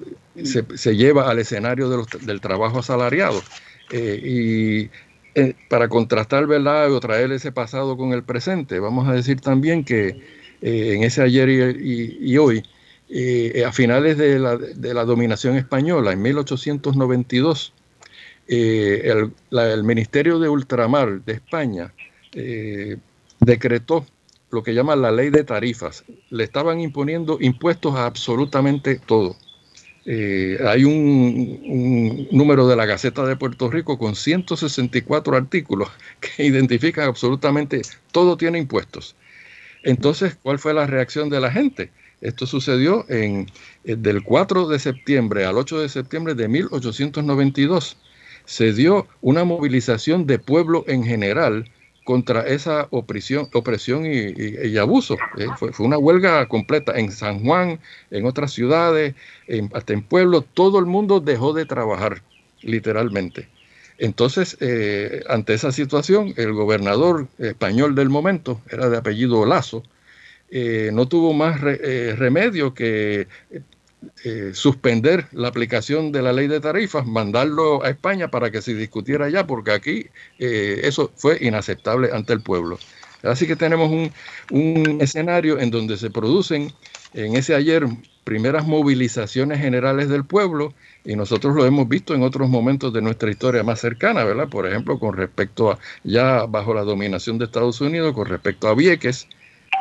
se, lleva al escenario del trabajo asalariado. Eh, y eh, para contrastar, ¿verdad? O traer ese pasado con el presente, vamos a decir también que en ese ayer y, hoy, a finales de la, dominación española, en 1892, el, el, Ministerio de Ultramar de España decretó lo que llaman la ley de tarifas. Le estaban imponiendo impuestos a absolutamente todo. Eh, hay un, número de la Gaceta de Puerto Rico con 164 artículos [laughs] que identifican absolutamente todo tiene impuestos. Entonces, ¿cuál fue la reacción de la gente? Esto sucedió en, eh, del 4 de septiembre al 8 de septiembre de 1892. Se dio una movilización de pueblo en general contra esa opresión, opresión y, abuso. ¿eh? Fue, una huelga completa en San Juan, en otras ciudades, hasta en pueblos, todo el mundo dejó de trabajar, literalmente. Entonces, eh, ante esa situación, el gobernador español del momento, era de apellido Lazo, eh, no tuvo más remedio que eh, suspender la aplicación de la ley de tarifas, mandarlo a España para que se discutiera allá, porque aquí eh, eso fue inaceptable ante el pueblo. Así que tenemos un, un, escenario en donde se producen en ese ayer primeras movilizaciones generales del pueblo y nosotros lo hemos visto en otros momentos de nuestra historia más cercana, ¿verdad? Por ejemplo, con respecto a ya bajo la dominación de Estados Unidos, con respecto a Vieques,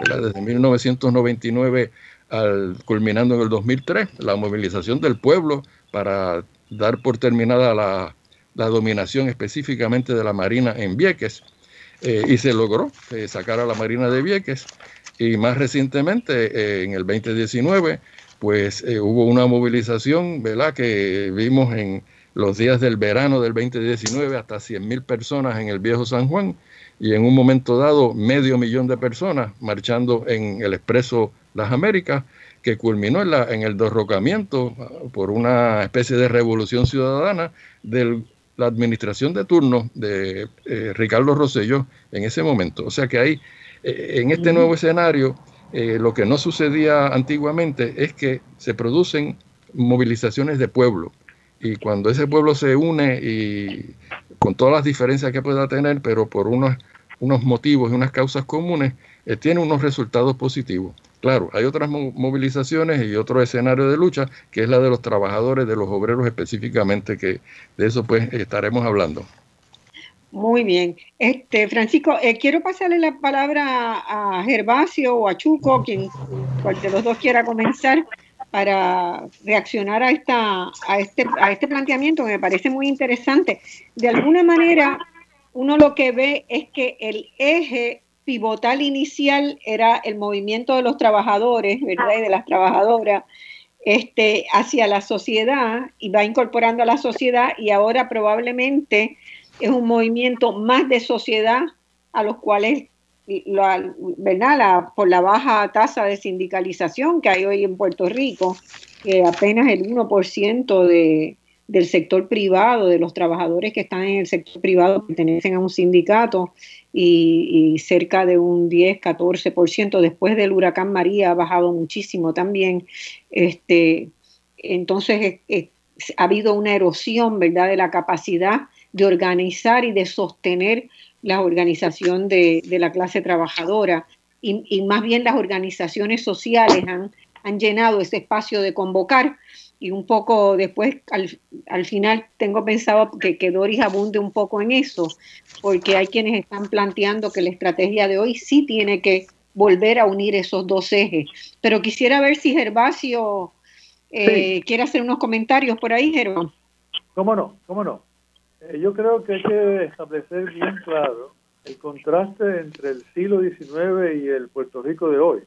Desde 1999 al, culminando en el 2003, la movilización del pueblo para dar por terminada la, dominación específicamente de la Marina en Vieques, eh, y se logró eh, sacar a la Marina de Vieques, y más recientemente, eh, en el 2019, pues hubo una movilización, ¿verdad?, que vimos en los días del verano del 2019, hasta 100.000 personas en el viejo San Juan, y en un momento dado medio millón de personas marchando en el expreso Las Américas, que culminó en, la, en el derrocamiento por una especie de revolución ciudadana de la administración de turno de eh, Ricardo Rosselló en ese momento. O sea que ahí, eh, en este nuevo escenario, eh, lo que no sucedía antiguamente es que se producen movilizaciones de pueblo. Y cuando ese pueblo se une y con todas las diferencias que pueda tener, pero por unos, unos motivos y unas causas comunes, tiene unos resultados positivos. Claro, hay otras movilizaciones y otro escenario de lucha, que es la de los trabajadores, de los obreros específicamente, que de eso pues estaremos hablando. Muy bien. Este, Francisco, eh, quiero pasarle la palabra a Gervasio o a Chuco, quien cual de los dos quiera comenzar, para reaccionar a, esta, a, este, a este planteamiento que me parece muy interesante. De alguna manera, uno lo que ve es que el eje pivotal inicial era el movimiento de los trabajadores, ¿verdad? Y de las trabajadoras este, hacia la sociedad y va incorporando a la sociedad y ahora probablemente es un movimiento más de sociedad a los cuales, ¿verdad? por la baja tasa de sindicalización que hay hoy en Puerto Rico, que apenas el 1% de, del sector privado, de los trabajadores que están en el sector privado pertenecen a un sindicato y, cerca de un 10, 14%. Después del huracán María ha bajado muchísimo también. Este, entonces ha habido una erosión, ¿verdad?, de la capacidad de organizar y de sostener la organización de, la clase trabajadora. Y, más bien las organizaciones sociales han, han llenado ese espacio de convocar y un poco después, al, final, tengo pensado que, que, Doris abunde un poco en eso, porque hay quienes están planteando que la estrategia de hoy sí tiene que volver a unir esos dos ejes. Pero quisiera ver si Gervasio eh, quiere hacer unos comentarios por ahí, Gervasio. ¿Cómo no? ¿Cómo no? Eh, yo creo que hay que establecer bien claro el contraste entre el siglo XIX y el Puerto Rico de hoy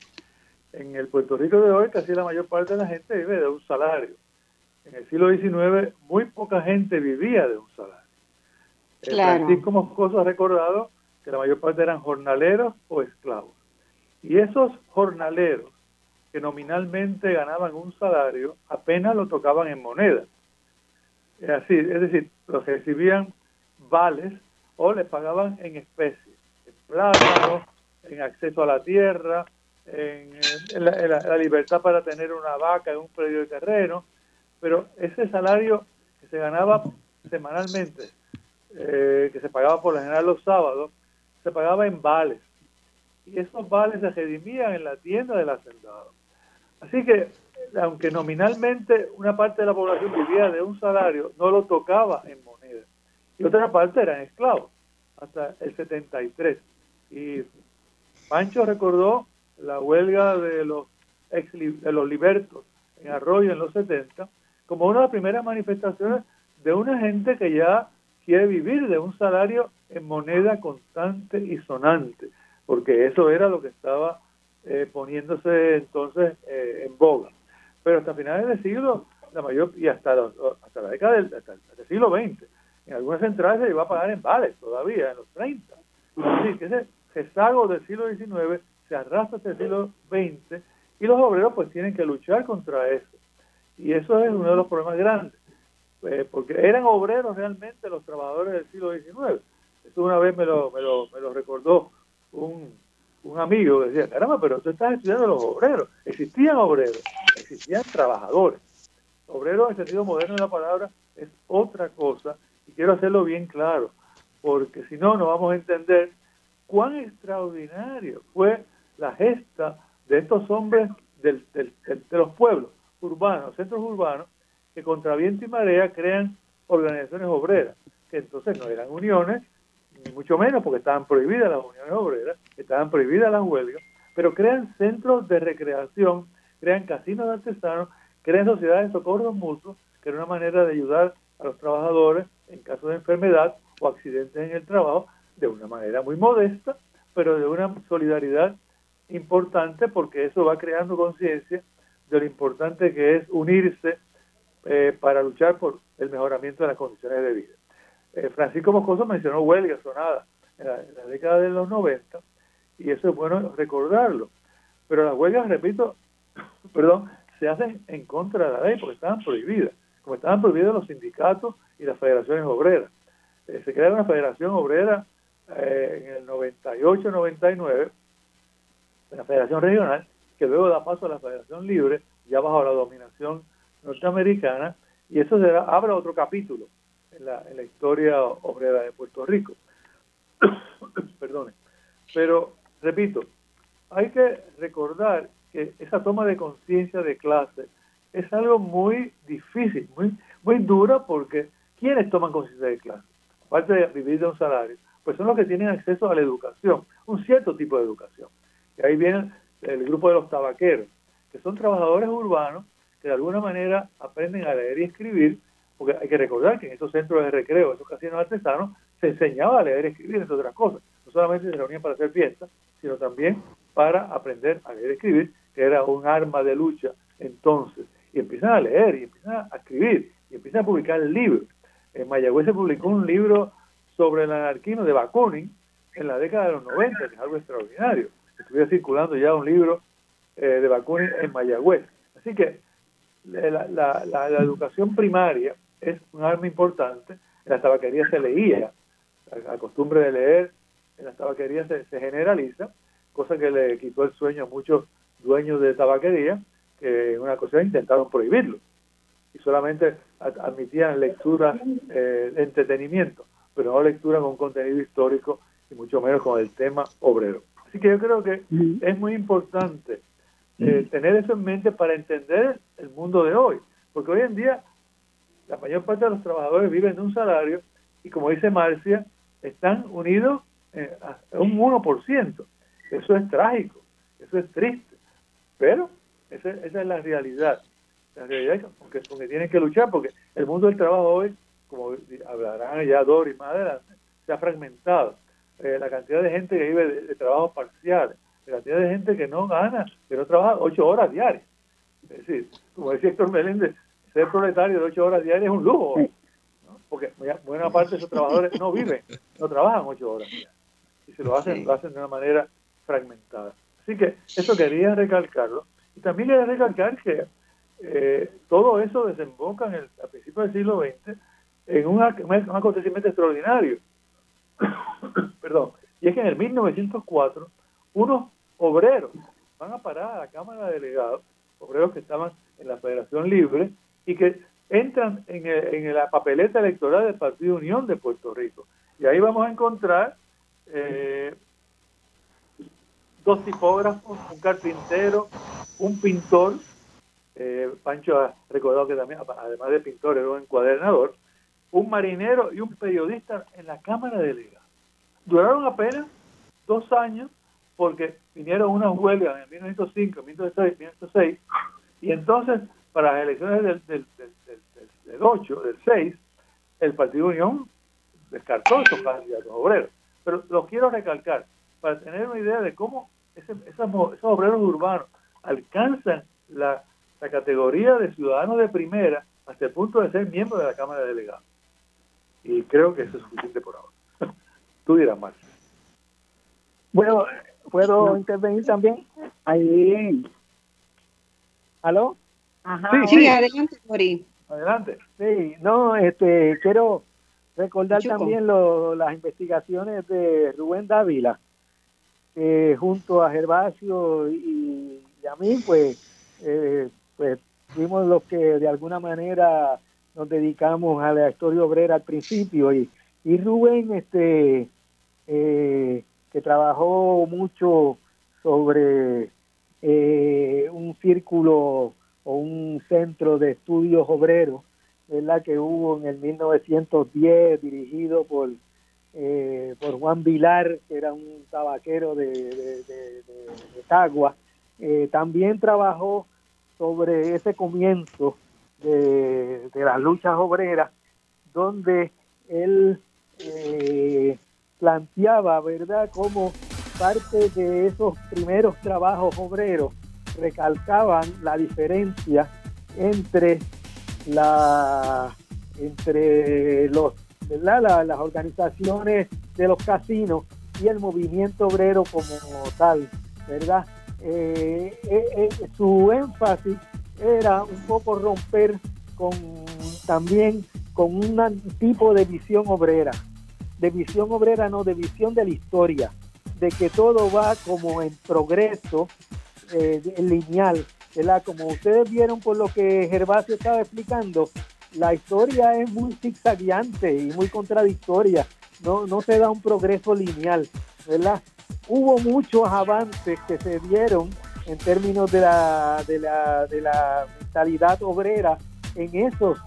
en el Puerto Rico de hoy casi la mayor parte de la gente vive de un salario. En el siglo XIX muy poca gente vivía de un salario. Claro. Francisco Moscoso ha recordado que la mayor parte eran jornaleros o esclavos. Y esos jornaleros que nominalmente ganaban un salario apenas lo tocaban en moneda. Así, es decir, los recibían vales o les pagaban en especie, en plátano, en acceso a la tierra, en, la, libertad para tener una vaca en un predio de terreno, pero ese salario que se ganaba semanalmente, eh, que se pagaba por lo general los sábados, se pagaba en vales. Y esos vales se redimían en la tienda del hacendado. Así que, aunque nominalmente una parte de la población vivía de un salario, no lo tocaba en moneda. Y otra parte eran esclavos, hasta el 73. Y Pancho recordó la huelga de los, de los libertos en Arroyo en los 70, como una de las primeras manifestaciones de una gente que ya quiere vivir de un salario en moneda constante y sonante, porque eso era lo que estaba eh, poniéndose entonces eh, en boga. Pero hasta finales del siglo, la mayor, y hasta, hasta la década del, hasta, siglo XX, en algunas centrales se iba a pagar en vales todavía, en los 30. que ese rezago del siglo XIX se arrastra hasta el siglo XX y los obreros pues tienen que luchar contra eso. Y eso es uno de los problemas grandes, eh, porque eran obreros realmente los trabajadores del siglo XIX. Eso una vez me lo, me lo, me lo recordó un, un amigo, decía, caramba, pero tú estás estudiando los obreros. Existían obreros, existían trabajadores. Obrero en sentido moderno de la palabra es otra cosa y quiero hacerlo bien claro, porque si no, no vamos a entender cuán extraordinario fue la gesta de estos hombres del, de los pueblos urbanos, centros urbanos, que contra viento y marea crean organizaciones obreras, que entonces no eran uniones, ni mucho menos porque estaban prohibidas las uniones obreras, estaban prohibidas las huelgas, pero crean centros de recreación, crean casinos de artesanos, crean sociedades de socorros mutuos, que era una manera de ayudar a los trabajadores en caso de enfermedad o accidentes en el trabajo, de una manera muy modesta, pero de una solidaridad importante porque eso va creando conciencia de lo importante que es unirse eh, para luchar por el mejoramiento de las condiciones de vida. Eh, Francisco Moscoso mencionó huelgas sonadas en la, en la, década de los 90 y eso es bueno recordarlo. Pero las huelgas, repito, [coughs] perdón, se hacen en contra de la ley porque estaban prohibidas, como estaban prohibidos los sindicatos y las federaciones obreras. Eh, se crea una federación obrera en el 98-99 la Federación Regional, que luego da paso a la Federación Libre, ya bajo la dominación norteamericana, y eso será, abre otro capítulo en la, en la historia obrera de Puerto Rico. [coughs] Perdone. Pero, repito, hay que recordar que esa toma de conciencia de clase es algo muy difícil, muy, muy dura, porque ¿quiénes toman conciencia de clase? Aparte de vivir de un salario, pues son los que tienen acceso a la educación, un cierto tipo de educación. Y ahí viene el grupo de los tabaqueros, que son trabajadores urbanos que de alguna manera aprenden a leer y escribir, porque hay que recordar que en esos centros de recreo, esos casinos artesanos, se enseñaba a leer escribir, entre otras cosas. No solamente se reunían para hacer fiestas, sino también para aprender a leer y escribir, que era un arma de lucha entonces. Y empiezan a leer, y empiezan a escribir, y empiezan a publicar libros. En Mayagüez se publicó un libro sobre el anarquismo de Bakunin en la década de los 90, que es algo extraordinario estuviera circulando ya un libro eh, de Bakunin en Mayagüez. Así que la, educación primaria es un arma importante. En las tabaquerías se leía, la, costumbre de leer en las tabaquerías se, generaliza, cosa que le quitó el sueño a muchos dueños de tabaquería, que en una ocasión intentaron prohibirlo y solamente admitían lectura eh, de entretenimiento, pero no lectura con contenido histórico y mucho menos con el tema obrero. Así que yo creo que es muy importante eh, tener eso en mente para entender el mundo de hoy. Porque hoy en día la mayor parte de los trabajadores viven de un salario y como dice Marcia, están unidos eh, a un 1%. Eso es trágico, eso es triste. Pero esa, esa es la realidad. La realidad es que, porque tienen que luchar, porque el mundo del trabajo hoy, como hablarán ya Doris más adelante, se ha fragmentado eh, la cantidad de gente que vive de, trabajo parcial, la cantidad de gente que no gana, que no trabaja ocho horas diarias. Es decir, como decía Héctor Meléndez, ser proletario de ocho horas diarias es un lujo, porque buena parte de esos trabajadores no viven, no trabajan ocho horas diarias. Y se lo hacen, lo hacen de una manera fragmentada. Así que eso quería recalcarlo. Y también quería recalcar que eh, todo eso desemboca en el, a principios del siglo XX en un acontecimiento extraordinario [coughs] perdón, y es que en el 1904 unos obreros van a parar a la Cámara de Delegados, obreros que estaban en la Federación Libre y que entran en, la papeleta electoral del Partido Unión de Puerto Rico. Y ahí vamos a encontrar eh, dos tipógrafos, un carpintero, un pintor, eh, Pancho ha recordado que también, además de pintor, era un encuadernador, un marinero y un periodista en la Cámara de Delegados. Duraron apenas dos años porque vinieron unas huelgas en 1905, 1906, 1906 y entonces para las elecciones del, del, del, 8, del 6, el Partido Unión descartó esos candidatos obreros. Pero lo quiero recalcar para tener una idea de cómo esos, esos obreros urbanos alcanzan la, la categoría de ciudadanos de primera hasta el punto de ser miembros de la Cámara de Delegados. Y creo que eso es suficiente por ahora. [laughs] Tú dirás más. Bueno, ¿puedo intervenir también? Ahí. ¿Aló? Ajá, sí, adelante, Cori. Adelante. Sí, no, este, quiero recordar también las investigaciones de Rubén Dávila, que junto a Gervasio y, a mí, pues, eh, pues fuimos los que de alguna manera nos dedicamos a la historia obrera al principio y, y Rubén, este, eh, que trabajó mucho sobre eh, un círculo o un centro de estudios obreros, ¿verdad? que hubo en el 1910, dirigido por, eh, por Juan Vilar, que era un tabaquero de, de, de, Tagua. Eh, también trabajó sobre ese comienzo de, las luchas obreras, donde él eh, planteaba, ¿verdad?, como parte de esos primeros trabajos obreros recalcaban la diferencia entre la entre los las organizaciones de los casinos y el movimiento obrero como tal, ¿verdad? Eh, eh, eh, su énfasis era un poco romper con también con un tipo de visión obrera, de visión obrera no, de visión de la historia, de que todo va como en progreso eh, lineal, ¿verdad? Como ustedes vieron por lo que Gervasio estaba explicando, la historia es muy zigzagueante y muy contradictoria, no, no se da un progreso lineal, ¿verdad? Hubo muchos avances que se dieron en términos de la, de la, de la mentalidad obrera en esos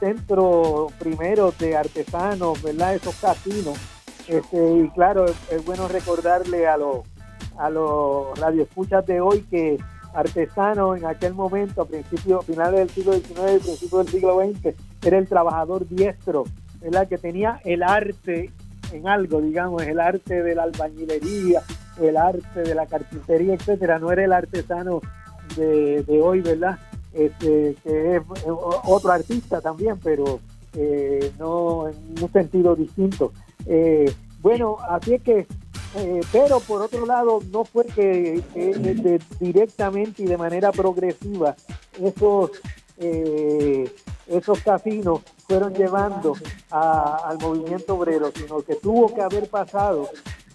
centros primeros de artesanos, ¿verdad? Esos casinos. Este, y claro, es bueno recordarle a los a los radioescuchas de hoy que artesano en aquel momento, a principios, finales del siglo XIX principios del siglo XX, era el trabajador diestro, ¿verdad? que tenía el arte en algo, digamos, el arte de la albañilería, el arte de la carpintería, etcétera, no era el artesano de, hoy, ¿verdad? Este, que es otro artista también, pero eh, no en un sentido distinto. Eh, bueno, así es que eh, pero por otro lado, no fue que, directamente y de manera progresiva esos, eh, esos casinos fueron llevando al movimiento obrero, sino que tuvo que haber pasado,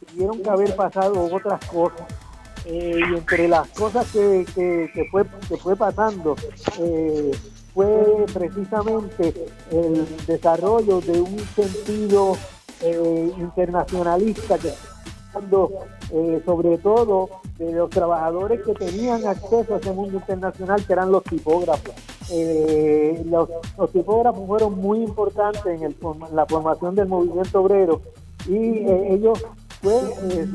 tuvieron que haber pasado otras cosas. Eh, y entre las cosas que, que, fue, que fue pasando, fue precisamente el desarrollo de un sentido internacionalista que eh, sobre todo de los trabajadores que tenían acceso a ese mundo internacional, que eran los tipógrafos. Eh, los, tipógrafos fueron muy importantes en, la formación del movimiento obrero y eh, ellos pues,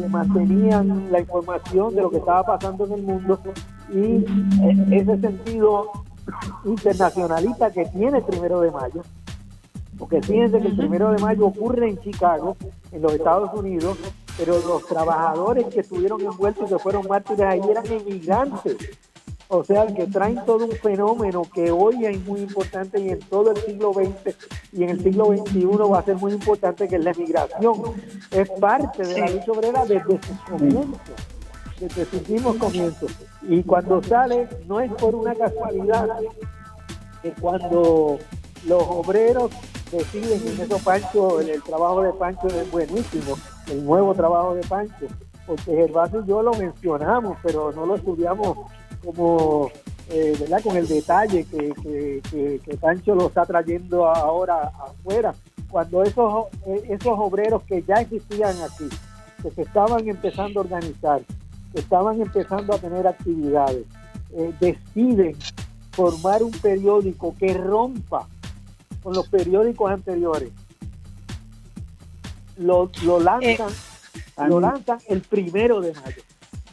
mantenían la información de lo que estaba pasando en el mundo y ese sentido internacionalista que tiene el primero de mayo porque fíjense que el primero de mayo ocurre en Chicago, en los Estados Unidos, pero los trabajadores que estuvieron envueltos, que fueron mártires ahí, eran inmigrantes. O sea, que traen todo un fenómeno que hoy es muy importante y en todo el siglo XX y en el siglo XXI va a ser muy importante, que es la emigración. Es parte de la lucha obrera desde sus comienzos, desde sus mismos comienzos. Y cuando sale, no es por una casualidad que cuando los obreros deciden en eso Pancho, el, trabajo de Pancho es buenísimo, el nuevo trabajo de Pancho, porque Gervasio y yo lo mencionamos, pero no lo estudiamos como, eh, ¿verdad? Con el detalle que, que, Pancho lo está trayendo ahora afuera. Cuando esos, eh, esos obreros que ya existían aquí, que se estaban empezando a organizar, que estaban empezando a tener actividades, eh, deciden formar un periódico que rompa con los periódicos anteriores. Lo, lo lanzan, eh, lo lanzan el primero de mayo.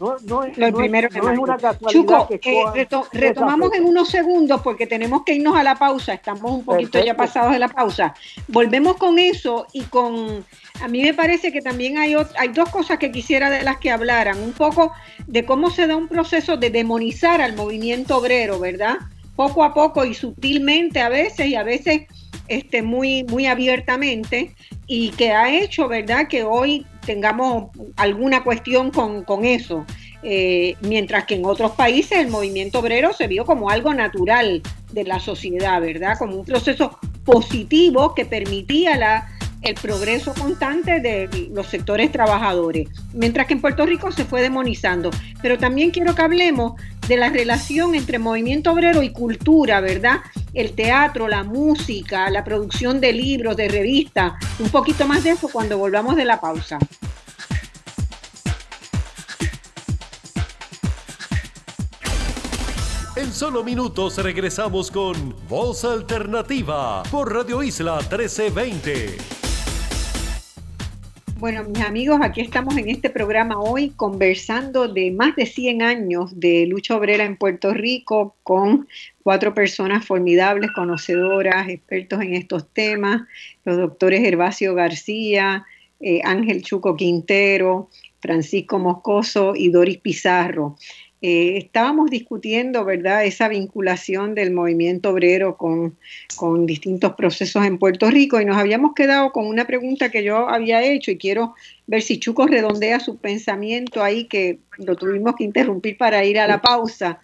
No, no, es, no, es, una casualidad que eh, retomamos en unos segundos porque tenemos que irnos a la pausa. Estamos un poquito ya pasados de la pausa. Volvemos con eso y con. A mí me parece que también hay, hay dos cosas que quisiera de las que hablaran. Un poco de cómo se da un proceso de demonizar al movimiento obrero, ¿verdad? Poco a poco y sutilmente a veces y a veces este, muy, muy abiertamente y que ha hecho, ¿verdad?, que hoy tengamos alguna cuestión con, eso. Eh, mientras que en otros países el movimiento obrero se vio como algo natural de la sociedad, ¿verdad? Como un proceso positivo que permitía la el progreso constante de los sectores trabajadores, mientras que en Puerto Rico se fue demonizando. Pero también quiero que hablemos de la relación entre movimiento obrero y cultura, ¿verdad? El teatro, la música, la producción de libros, de revistas, un poquito más de eso cuando volvamos de la pausa. En solo minutos regresamos con Voz Alternativa por Radio Isla 1320. Bueno, mis amigos, aquí estamos en este programa hoy conversando de más de 100 años de lucha obrera en Puerto Rico con cuatro personas formidables, conocedoras, expertos en estos temas, los doctores Gervasio García, eh, Ángel Chuco Quintero, Francisco Moscoso y Doris Pizarro. Eh, estábamos discutiendo, ¿verdad?, esa vinculación del movimiento obrero con, con, distintos procesos en Puerto Rico y nos habíamos quedado con una pregunta que yo había hecho y quiero ver si Chuco redondea su pensamiento ahí, que lo tuvimos que interrumpir para ir a la pausa.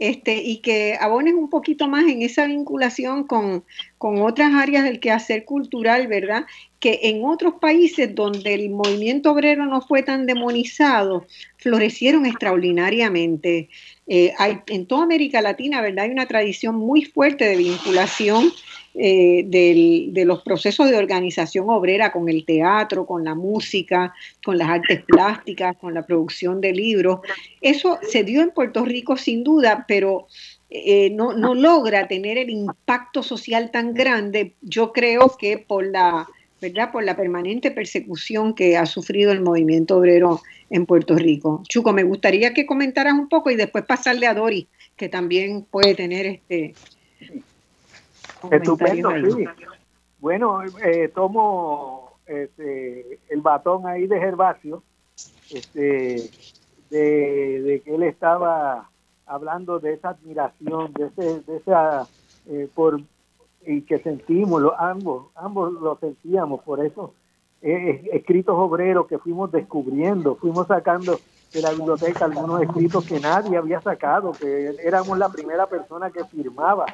Este, y que abones un poquito más en esa vinculación con, con otras áreas del quehacer cultural, ¿verdad? Que en otros países donde el movimiento obrero no fue tan demonizado, florecieron extraordinariamente. Eh, en toda América Latina, ¿verdad? Hay una tradición muy fuerte de vinculación eh, de los procesos de organización obrera con el teatro, con la música, con las artes plásticas, con la producción de libros. Eso se dio en Puerto Rico sin duda, pero eh, no, no logra tener el impacto social tan grande, yo creo que por la, ¿verdad? por la permanente persecución que ha sufrido el movimiento obrero en Puerto Rico. Chuco, me gustaría que comentaras un poco y después pasarle a Dori, que también puede tener este Estupendo, sí. Bueno, eh, tomo este, el batón ahí de Gervasio, este, de, que él estaba hablando de esa admiración, de, ese, de esa, eh, por, y que sentimos, ambos, ambos lo sentíamos, por eso eh, escritos obreros que fuimos descubriendo, fuimos sacando de la biblioteca algunos escritos que nadie había sacado, que éramos la primera persona que firmaba,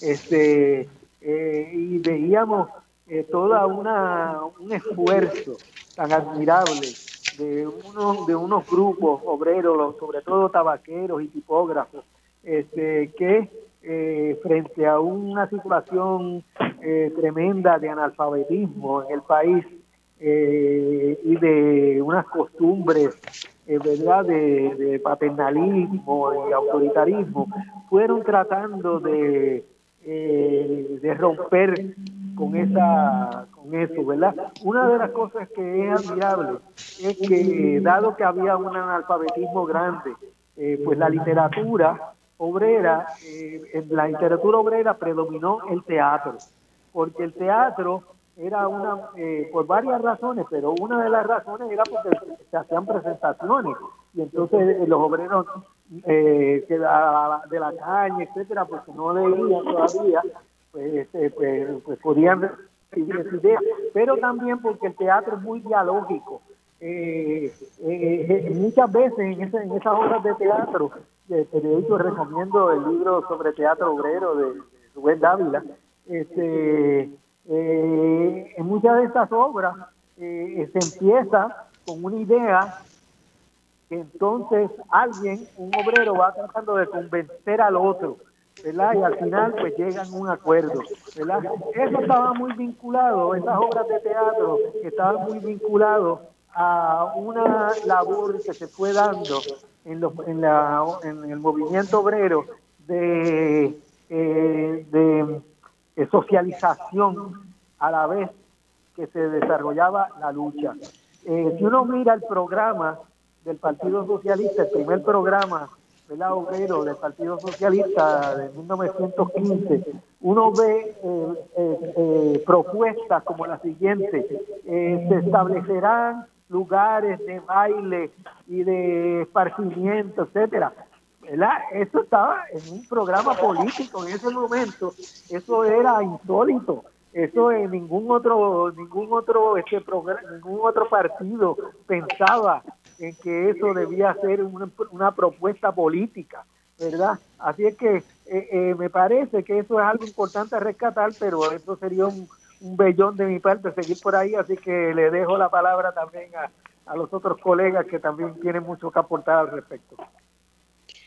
este, eh, y veíamos eh, toda una un esfuerzo tan admirable de unos de unos grupos obreros, sobre todo tabaqueros y tipógrafos, este, que eh, frente a una situación tremenda de analfabetismo en el país y de unas costumbres ¿verdad? De, paternalismo y autoritarismo, fueron tratando de, eh, de romper con esa con eso, ¿verdad? Una de las cosas que es admirable es que dado que había un analfabetismo grande, eh, pues la literatura obrera, eh, en la literatura obrera predominó el teatro, porque el teatro era una, eh, por varias razones, pero una de las razones era porque se hacían presentaciones y entonces eh, los obreros eh, que de la caña, etcétera, pues no leían todavía, pues, este, pues, pues, podían recibir esa idea, pero también porque el teatro es muy dialógico. muchas veces en, en esas obras de teatro, de hecho recomiendo el libro sobre teatro obrero de, de Rubén Dávila, este, eh, en muchas de estas obras eh, se empieza con una idea entonces alguien, un obrero, va tratando de convencer al otro, ¿verdad? Y al final pues llegan a un acuerdo, ¿verdad? Eso estaba muy vinculado, esas obras de teatro estaban muy vinculados a una labor que se fue dando en, la, en el movimiento obrero de, eh, de socialización a la vez que se desarrollaba la lucha. Eh, si uno mira el programa del Partido Socialista, el primer programa ¿verdad? obrero del Partido Socialista de 1915, uno ve eh, eh, propuestas como la siguiente, se establecerán lugares de baile y de esparcimiento, etcétera. Eso estaba en un programa político en ese momento, eso era insólito. Eso en ningún otro, ningún otro, este programa, ningún otro partido pensaba en que eso debía ser una, propuesta política, ¿verdad? Así es que eh, eh, me parece que eso es algo importante a rescatar, pero eso sería un, un bellón de mi parte seguir por ahí, así que le dejo la palabra también a, a los otros colegas que también tienen mucho que aportar al respecto.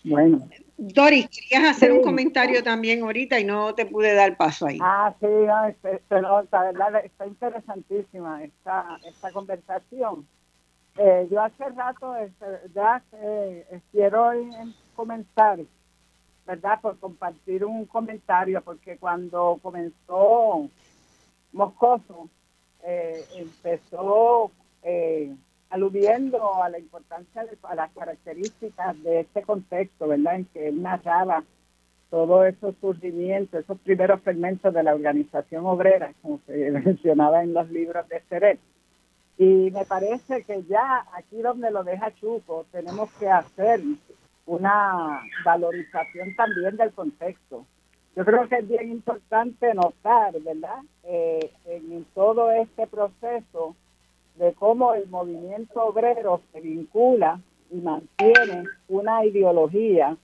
Bueno. Doris, querías hacer un comentario también ahorita y no te pude dar paso ahí. Ah, sí, no, la verdad está interesantísima esta, esta conversación. Eh, yo hace rato este, ya eh, quiero comenzar, ¿verdad? Por compartir un comentario, porque cuando comenzó Moscoso, eh, empezó eh, aludiendo a la importancia de a las características de este contexto, ¿verdad? En que él narraba todos esos surgimientos, esos primeros fermentos de la organización obrera, como se [laughs] mencionaba en los libros de Seret. Y me parece que ya aquí donde lo deja Chuco, tenemos que hacer una valorización también del contexto. Yo creo que es bien importante notar, ¿verdad? Eh, en todo este proceso, de cómo el movimiento obrero se vincula y mantiene una ideología,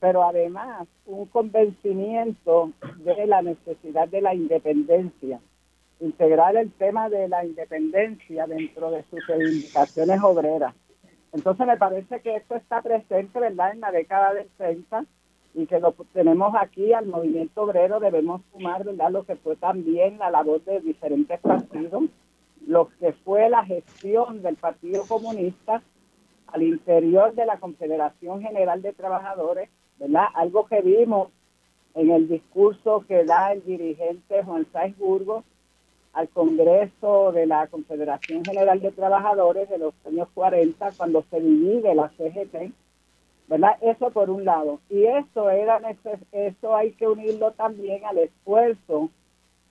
pero además un convencimiento de la necesidad de la independencia, integrar el tema de la independencia dentro de sus reivindicaciones obreras. Entonces me parece que esto está presente, ¿verdad?, en la década del 30 y que lo tenemos aquí al movimiento obrero, debemos sumar, ¿verdad?, lo que fue también la labor de diferentes partidos lo que fue la gestión del Partido Comunista al interior de la Confederación General de Trabajadores, ¿verdad? Algo que vimos en el discurso que da el dirigente Juan Sáenz Burgos al Congreso de la Confederación General de Trabajadores de los años 40, cuando se divide la CGT, ¿verdad? Eso por un lado. Y eso, era eso hay que unirlo también al esfuerzo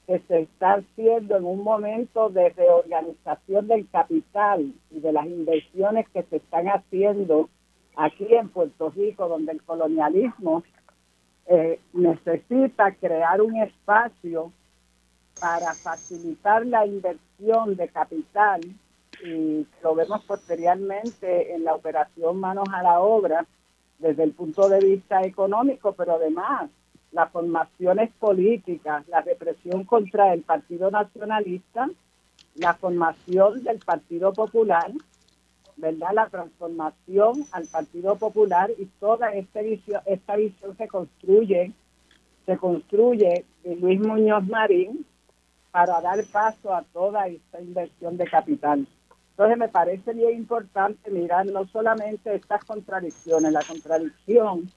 que se está haciendo en un momento de reorganización del capital y de las inversiones que se están haciendo aquí en Puerto Rico, donde el colonialismo eh, necesita crear un espacio para facilitar la inversión de capital y lo vemos posteriormente en la operación manos a la obra desde el punto de vista económico, pero además las formaciones políticas, la represión contra el Partido Nacionalista, la formación del Partido Popular, ¿verdad? La transformación al Partido Popular y toda esta visión, esta visión se construye, se construye en Luis Muñoz Marín para dar paso a toda esta inversión de capital. Entonces me parece bien importante mirar no solamente estas contradicciones, la contradicción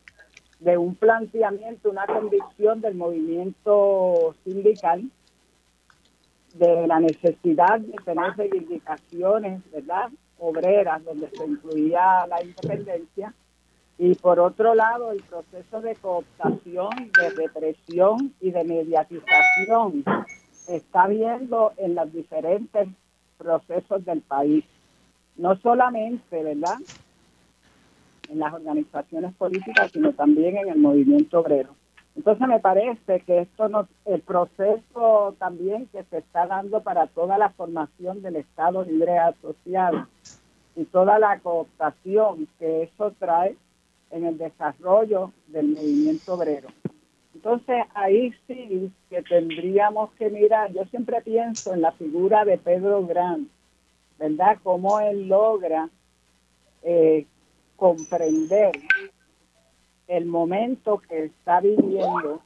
de un planteamiento, una convicción del movimiento sindical de la necesidad de tener reivindicaciones, ¿verdad?, obreras, donde se incluía la independencia, y por otro lado el proceso de cooptación, de represión y de mediatización está viendo en los diferentes procesos del país. No solamente, ¿verdad?, en las organizaciones políticas, sino también en el movimiento obrero. Entonces me parece que esto no, el proceso también que se está dando para toda la formación del Estado libre asociado y toda la cooptación que eso trae en el desarrollo del movimiento obrero. Entonces ahí sí que tendríamos que mirar, yo siempre pienso en la figura de Pedro Gran, ¿verdad? Cómo él logra eh, comprender el momento que está viviendo,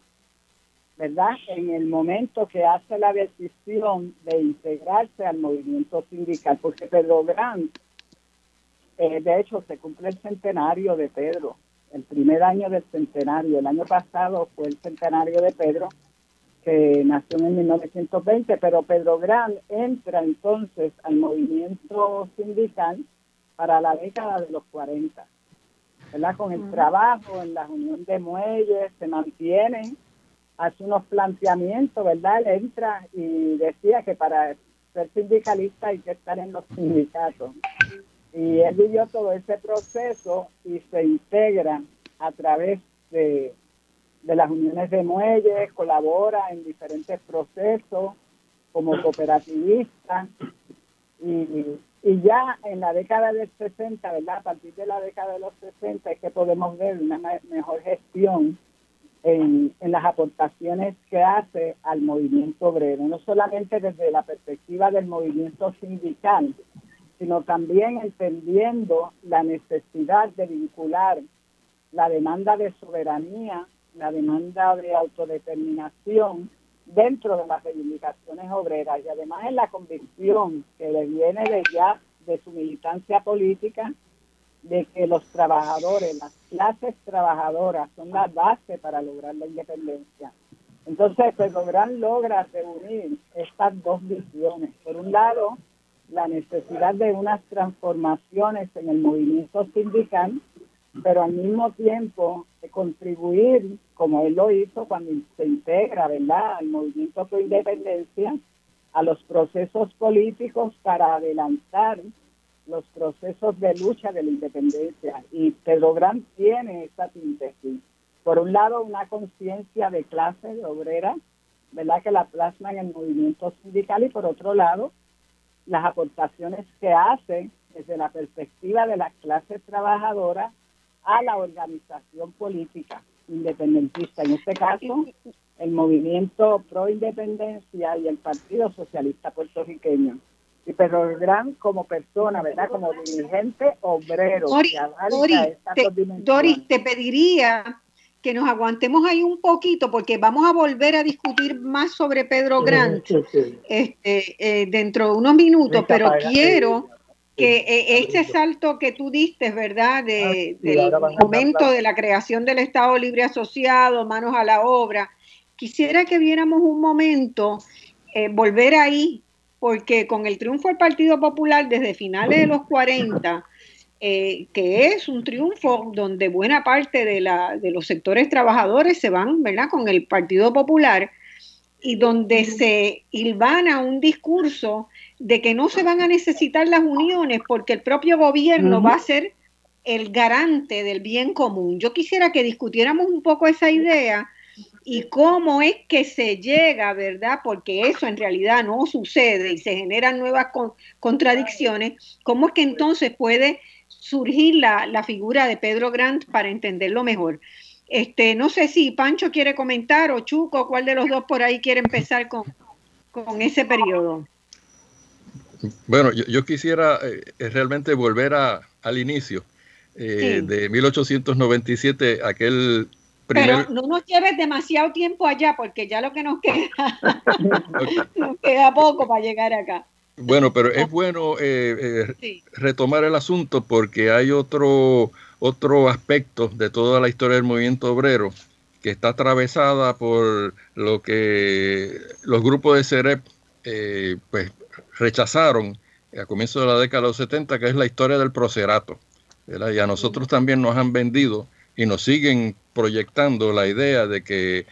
¿verdad? En el momento que hace la decisión de integrarse al movimiento sindical, porque Pedro Gran, eh, de hecho, se cumple el centenario de Pedro, el primer año del centenario. El año pasado fue el centenario de Pedro, que nació en 1920, pero Pedro Gran entra entonces al movimiento sindical para la década de los 40. ¿verdad? Con el trabajo en la unión de muelles se mantienen, hace unos planteamientos, ¿verdad? Él entra y decía que para ser sindicalista hay que estar en los sindicatos. Y él vivió todo ese proceso y se integra a través de, de las uniones de muelles, colabora en diferentes procesos, como cooperativista y, y ya en la década del 60, ¿verdad? A partir de la década de los 60 es que podemos ver una mejor gestión en, en, las aportaciones que hace al movimiento obrero, no solamente desde la perspectiva del movimiento sindical, sino también entendiendo la necesidad de vincular la demanda de soberanía, la demanda de autodeterminación dentro de las reivindicaciones obreras y además en la convicción que le viene de ya de su militancia política de que los trabajadores, las clases trabajadoras son la base para lograr la independencia. Entonces, Pedro Gran logra reunir estas dos visiones. Por un lado, la necesidad de unas transformaciones en el movimiento sindical, pero al mismo tiempo de contribuir, como él lo hizo cuando se integra, ¿verdad?, al movimiento por independencia, a los procesos políticos para adelantar los procesos de lucha de la independencia. Y Pedro Gran tiene esa síntesis. Por un lado, una conciencia de clase de obrera, ¿verdad?, que la plasma en el movimiento sindical, y por otro lado, las aportaciones que hace desde la perspectiva de las clases trabajadoras a la organización política independentista. En este caso, el movimiento pro independencia y el Partido Socialista Puertorriqueño. Y Pedro Gran como persona, ¿verdad? Como dirigente obrero. Doris, te pediría que nos aguantemos ahí un poquito porque vamos a volver a discutir más sobre Pedro Grant Este, eh, dentro de unos minutos, pero quiero que eh, este salto que tú diste, ¿verdad? De, ah, del momento de la creación del Estado Libre Asociado, manos a la obra, quisiera que viéramos un momento, eh, volver ahí, porque con el triunfo del Partido Popular desde finales de los 40, eh, que es un triunfo donde buena parte de, la, de los sectores trabajadores se van, ¿verdad?, con el Partido Popular y donde se hilvana un discurso de que no se van a necesitar las uniones porque el propio gobierno va a ser el garante del bien común. Yo quisiera que discutiéramos un poco esa idea y cómo es que se llega, ¿verdad? Porque eso en realidad no sucede y se generan nuevas contradicciones. ¿Cómo es que entonces puede surgir la, la, figura de Pedro Grant para entenderlo mejor. Este, no sé si Pancho quiere comentar o Chuco, cuál de los dos por ahí quiere empezar con, con ese periodo. Bueno, yo, quisiera eh, realmente volver a, al inicio eh, de 1897, aquel primer... Pero no nos lleves demasiado tiempo allá, porque ya lo que nos queda, [laughs] [laughs] nos queda poco para llegar acá. Bueno, pero es bueno eh, eh, retomar el asunto porque hay otro, otro aspecto de toda la historia del movimiento obrero que está atravesada por lo que los grupos de CEREP eh, pues, rechazaron a comienzos de la década de los 70, que es la historia del procerato. Y a nosotros también nos han vendido y nos siguen proyectando la idea de que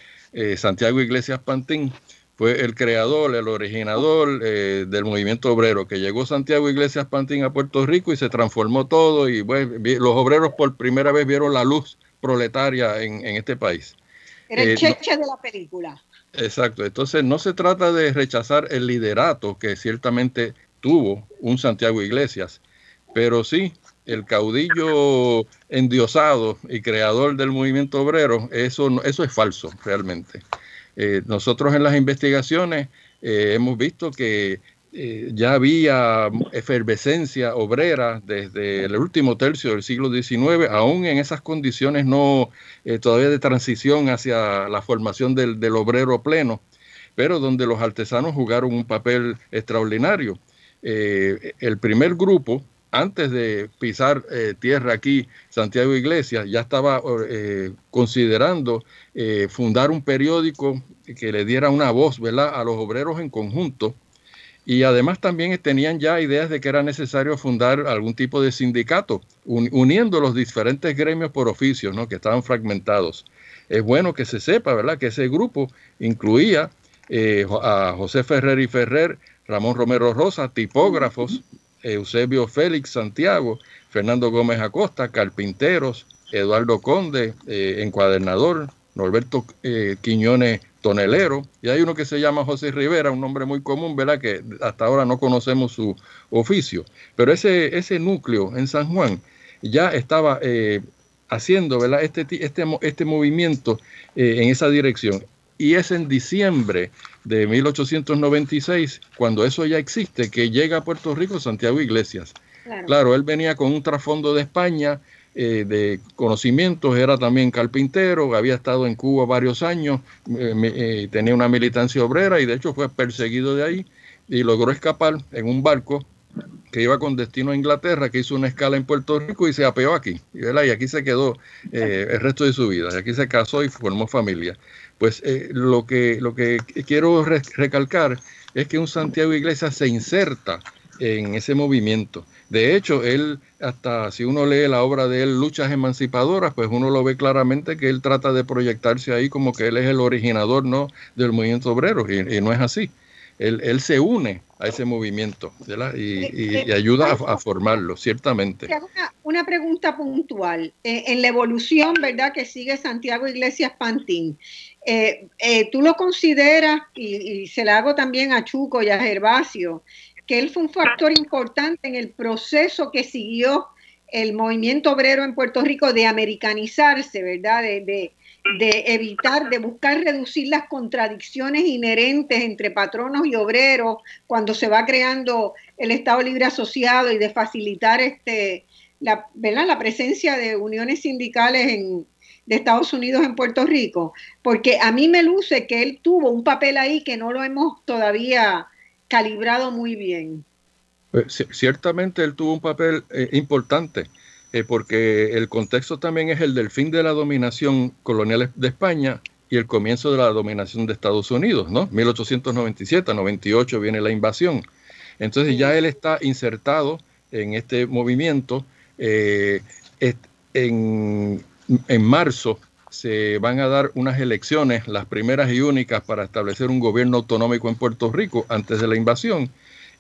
Santiago Iglesias Pantín fue el creador, el originador eh, del movimiento obrero, que llegó Santiago Iglesias Pantín a Puerto Rico y se transformó todo y los obreros por primera vez vieron la luz proletaria en, este país. Era el eh, cheche de la película. Exacto, entonces no se trata de rechazar el liderato que ciertamente tuvo un Santiago Iglesias, pero sí el caudillo endiosado y creador del movimiento obrero, eso, eso es falso realmente. Eh, nosotros en las investigaciones eh, hemos visto que eh, ya había efervescencia obrera desde el último tercio del siglo XIX, aún en esas condiciones no todavía de transición hacia la formación del, del, obrero pleno, pero donde los artesanos jugaron un papel extraordinario. el primer grupo antes de pisar eh, tierra aquí, Santiago Iglesias ya estaba eh, considerando eh, fundar un periódico que le diera una voz ¿verdad? a los obreros en conjunto. Y además también tenían ya ideas de que era necesario fundar algún tipo de sindicato, uniendo los diferentes gremios por oficio, ¿no? que estaban fragmentados. Es bueno que se sepa, ¿verdad?, que ese grupo incluía a José Ferrer y Ferrer, Ramón Romero Rosa, tipógrafos, Eusebio Félix Santiago, Fernando Gómez Acosta, Carpinteros, Eduardo Conde, eh, encuadernador, Norberto eh, Quiñones tonelero, y hay uno que se llama José Rivera, un nombre muy común, ¿verdad? Que hasta ahora no conocemos su oficio. Pero ese, ese núcleo en San Juan ya estaba eh, haciendo, ¿verdad? Este, este, este movimiento en esa dirección. Y es en diciembre de 1896, cuando eso ya existe, que llega a Puerto Rico Santiago Iglesias. Claro, él venía con un trasfondo de España, eh, de conocimientos, era también carpintero, había estado en Cuba varios años, eh, eh, tenía una militancia obrera y de hecho fue perseguido de ahí y logró escapar en un barco que iba con destino a Inglaterra, que hizo una escala en Puerto Rico y se apeó aquí. Y, y aquí se quedó el resto de su vida. Y aquí se casó y formó familia. Pues lo, que, lo que quiero recalcar es que un Santiago Iglesias se inserta en ese movimiento. De hecho, él, hasta si uno lee la obra de él, Luchas Emancipadoras, pues uno lo ve claramente que él trata de proyectarse ahí como que él es el originador ¿no? del movimiento obrero, y, no es así. Él, él, se une a ese movimiento y, ayuda a, formarlo, ciertamente. Una, una pregunta puntual. Eh, en la evolución, ¿verdad?, que sigue Santiago Iglesias Pantín, eh, eh, ¿tú lo consideras, y, se la hago también a Chuco y a Gervasio, que él fue un factor importante en el proceso que siguió el movimiento obrero en Puerto Rico de americanizarse, ¿verdad? De, evitar, de buscar reducir las contradicciones inherentes entre patronos y obreros cuando se va creando el Estado Libre Asociado y de facilitar este, la, ¿verdad? la presencia de uniones sindicales en, de Estados Unidos en Puerto Rico, porque a mí me luce que él tuvo un papel ahí que no lo hemos todavía calibrado muy bien. Pues, ciertamente él tuvo un papel eh, importante, eh, porque el contexto también es el del fin de la dominación colonial de España y el comienzo de la dominación de Estados Unidos, ¿no? 1897, 98 viene la invasión. Entonces ya él está insertado en este movimiento. Eh, en, en marzo se van a dar unas elecciones, las primeras y únicas para establecer un gobierno autonómico en Puerto Rico antes de la invasión.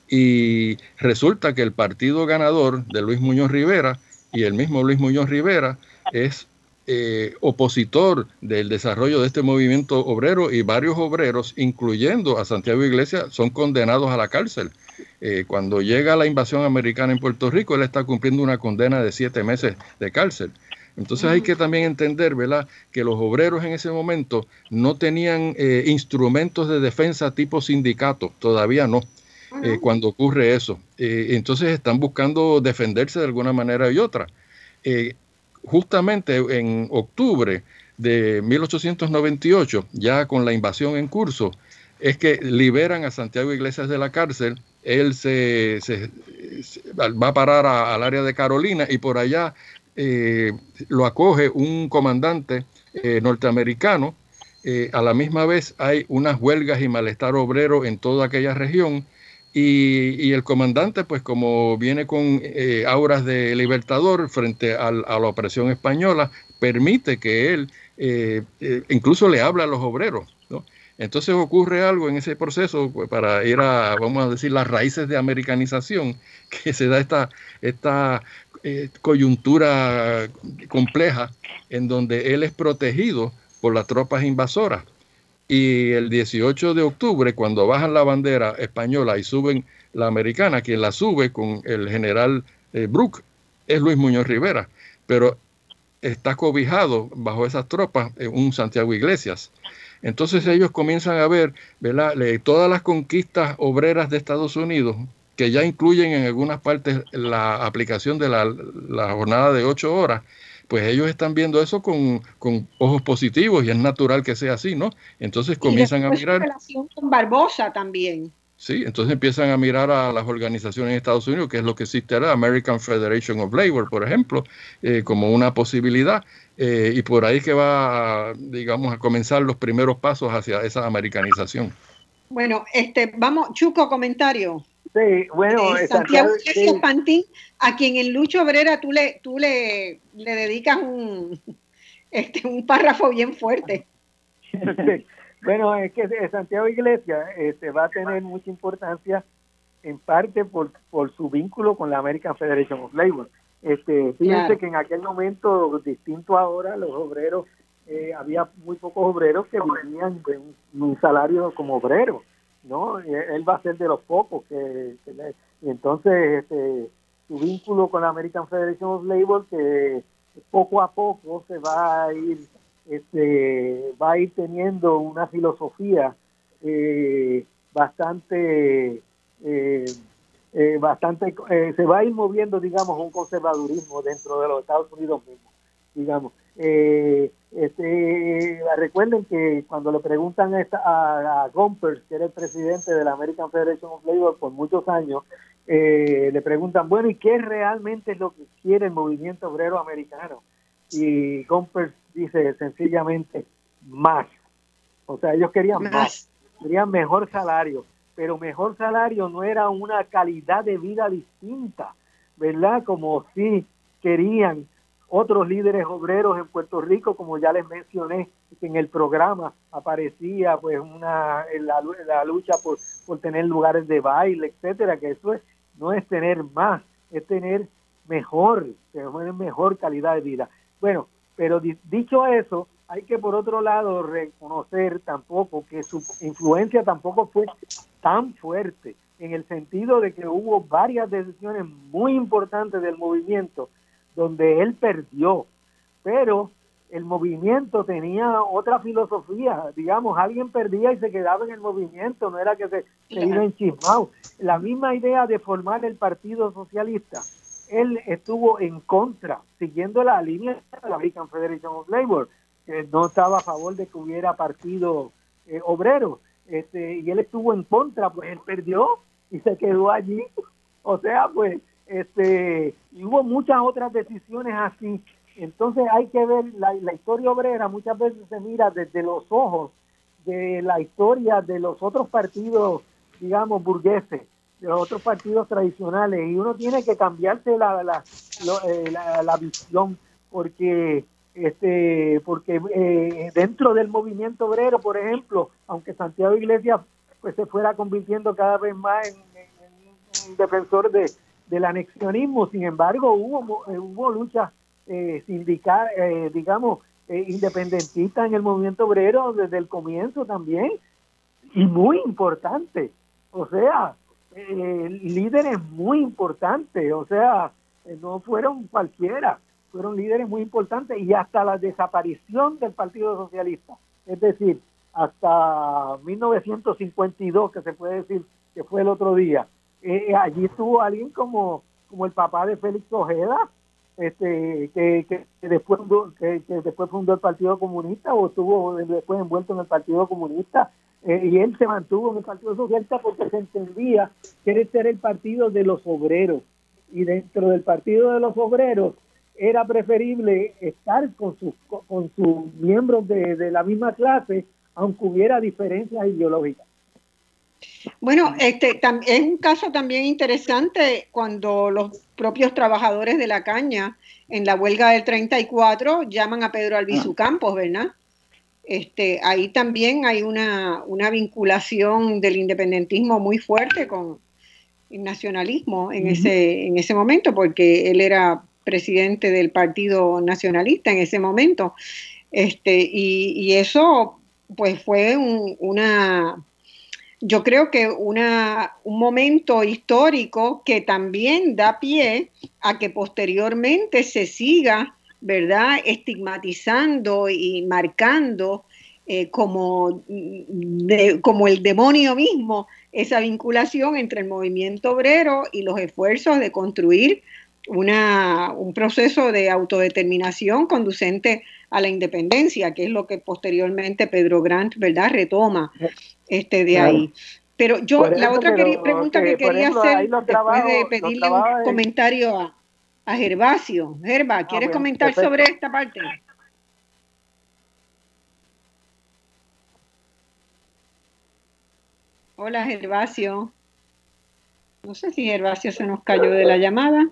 Y resulta que el partido ganador de Luis Muñoz Rivera y el mismo Luis Muñoz Rivera es eh, opositor del desarrollo de este movimiento obrero y varios obreros, incluyendo a Santiago Iglesias, son condenados a la cárcel. Eh, cuando llega la invasión americana en Puerto Rico, él está cumpliendo una condena de siete meses de cárcel. Entonces hay que también entender, ¿verdad?, que los obreros en ese momento no tenían eh, instrumentos de defensa tipo sindicato, todavía no, eh, cuando ocurre eso. Eh, entonces están buscando defenderse de alguna manera y otra. justamente en octubre de 1898, ya con la invasión en curso, es que liberan a Santiago Iglesias de la cárcel. Él se, va a parar al área de Carolina y por allá eh, lo acoge un comandante eh, norteamericano. Eh, a la misma vez hay unas huelgas y malestar obrero en toda aquella región. Y, el comandante, pues como viene con auras de libertador frente a, la opresión española, permite que él incluso le habla a los obreros. Entonces ocurre algo en ese proceso pues, para ir a, vamos a decir, las raíces de americanización, [laughs] que se da esta, esta eh, coyuntura compleja en donde él es protegido por las tropas invasoras. Y el 18 de octubre, cuando bajan la bandera española y suben la americana, quien la sube con el general eh, Brook es Luis Muñoz Rivera, pero está cobijado bajo esas tropas un Santiago Iglesias. Entonces ellos comienzan a ver todas las conquistas obreras de Estados Unidos que ya incluyen en algunas partes la aplicación de la, jornada de ocho horas, pues ellos están viendo eso con, ojos positivos y es natural que sea así, ¿no? Entonces comienzan a mirar... relación con Barbosa también. Sí, entonces empiezan a mirar a las organizaciones en Estados Unidos, que es lo que existe ahora, American Federation of Labor, por ejemplo, eh, como una posibilidad. Eh, y por ahí que va, digamos, a comenzar los primeros pasos hacia esa americanización. Bueno, este, vamos, Chuco, comentario. Sí, bueno, eh, Santiago Iglesias Pantín, a quien en Lucho Obrera tú le, tú le, le dedicas un, este, un párrafo bien fuerte. [laughs] bueno, es que Santiago Iglesias este, va a tener mucha importancia en parte por, por su vínculo con la American Federation of Labor. Este, fíjense que en aquel momento, distinto ahora, los obreros eh, había muy pocos obreros que vivían de un, salario como obrero, ¿no? Él va a ser de los pocos que, entonces este, su vínculo con la American Federation of Labor que poco a poco se va a ir este, va a ir teniendo una filosofía eh, bastante eh, eh, bastante se va a ir moviendo digamos un conservadurismo dentro de los Estados Unidos mismos digamos este, recuerden que cuando le preguntan a, a, Gompers que era el presidente de la American Federation of Labor por muchos años le preguntan bueno y qué realmente es lo que quiere el movimiento obrero americano y Gompers dice sencillamente más. O sea, ellos querían más. querían mejor salario, pero mejor salario no era una calidad de vida distinta, ¿verdad? Como si querían otros líderes obreros en Puerto Rico, como ya les mencioné, en el programa aparecía pues una la, la lucha por, por tener lugares de baile, etcétera, que eso es, no es tener más, es tener mejor, tener mejor calidad de vida. Bueno, pero dicho eso, hay que por otro lado reconocer tampoco que su influencia tampoco fue tan fuerte, en el sentido de que hubo varias decisiones muy importantes del movimiento donde él perdió, pero el movimiento tenía otra filosofía, digamos, alguien perdía y se quedaba en el movimiento, no era que se, se iba enchismado. La misma idea de formar el Partido Socialista él estuvo en contra, siguiendo la línea de la American Federation of Labor, que no estaba a favor de que hubiera partido eh, obrero, este, y él estuvo en contra, pues él perdió y se quedó allí. O sea, pues, este, y hubo muchas otras decisiones así. Entonces hay que ver, la, la historia obrera muchas veces se mira desde los ojos de la historia de los otros partidos, digamos, burgueses de los otros partidos tradicionales y uno tiene que cambiarse la, la, eh, la, visión porque este porque eh, dentro del movimiento obrero por ejemplo aunque Santiago Iglesias pues se fuera convirtiendo cada vez más en, un defensor de, del anexionismo. Sin embargo hubo eh, hubo luchas eh, sindical digamos independentistas en el movimiento obrero desde el comienzo también y muy importante. O sea eh, líderes muy importantes, o sea, eh, no fueron cualquiera, fueron líderes muy importantes y hasta la desaparición del Partido Socialista, es decir, hasta 1952, que se puede decir que fue el otro día, eh, allí estuvo alguien como, como el papá de Félix Ojeda, este, que, que, después, que, que, después fundó el Partido Comunista o estuvo después envuelto en el Partido Comunista. Eh, y él se mantuvo en el Partido Socialista porque se entendía que era ser el partido de los obreros. Y dentro del Partido de los Obreros era preferible estar con sus, con sus miembros de, de la misma clase, aunque hubiera diferencias ideológicas. Bueno, este es un caso también interesante cuando los propios trabajadores de la caña en la huelga del 34 llaman a Pedro Albizu ah. Campos, ¿verdad? Este, ahí también hay una, una vinculación del independentismo muy fuerte con el nacionalismo en, ese, en ese momento, porque él era presidente del Partido Nacionalista en ese momento. Este, y, y eso pues fue una yo creo que una, un momento histórico que también da pie a que posteriormente se siga, ¿verdad?, estigmatizando y marcando eh, como, como el demonio mismo esa vinculación entre el movimiento obrero y los esfuerzos de construir una, un proceso de autodeterminación conducente a la independencia, que es lo que posteriormente Pedro Grant, ¿verdad?, retoma este, de ahí. Pero yo, la otra pregunta que, quería hacer, después de pedirle un comentario a, a Gervasio. Gerva, ah, ¿quieres comentar sobre esta parte? Hola, Gervasio. No sé si Gervasio se nos cayó de la llamada.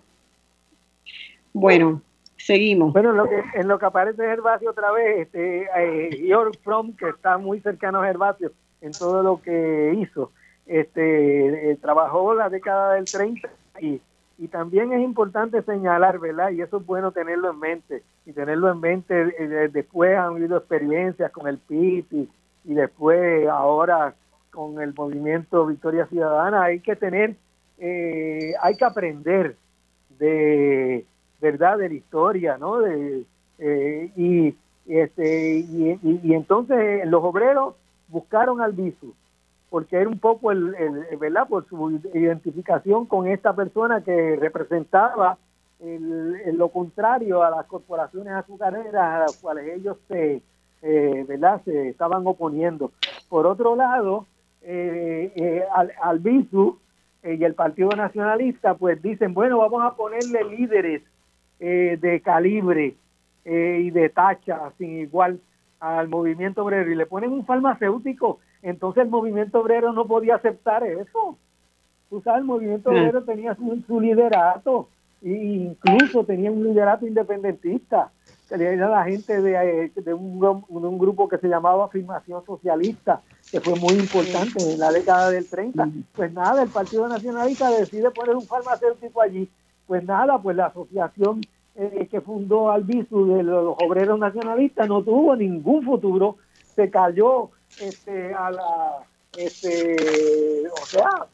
Bueno, seguimos. Bueno, en lo que, en lo que aparece Gervasio otra vez, este, eh, George Fromm, que está muy cercano a Gervasio, en todo lo que hizo. Este, eh, trabajó la década del 30 y, Y también es importante señalar, ¿verdad? Y eso es bueno tenerlo en mente. Y tenerlo en mente, eh, después han habido experiencias con el PIB y, y después ahora con el movimiento Victoria Ciudadana. Hay que tener, eh, hay que aprender de, ¿verdad? De la historia, ¿no? De, eh, y, este, y, entonces los obreros buscaron al Bisu porque era un poco el, ¿verdad? Por su identificación con esta persona que representaba el, lo contrario a las corporaciones azucareras a las cuales ellos se, eh, ¿verdad? se estaban oponiendo. Por otro lado, eh, eh, al, al BISU y el Partido Nacionalista, pues dicen, bueno, vamos a ponerle líderes de calibre y de tacha sin igual al movimiento obrero y le ponen un farmacéutico entonces el movimiento obrero no podía aceptar eso. Tú sabes, el movimiento obrero tenía su, liderato, e incluso tenía un liderato independentista, que era la gente de, de un, un, grupo que se llamaba Afirmación Socialista, que fue muy importante en la década del 30. Mm. Pues nada, el Partido Nacionalista decide poner un farmacéutico allí. Pues nada, pues la asociación eh, que fundó Albizu de los obreros nacionalistas no tuvo ningún futuro, se cayó este, a la, este, o sea,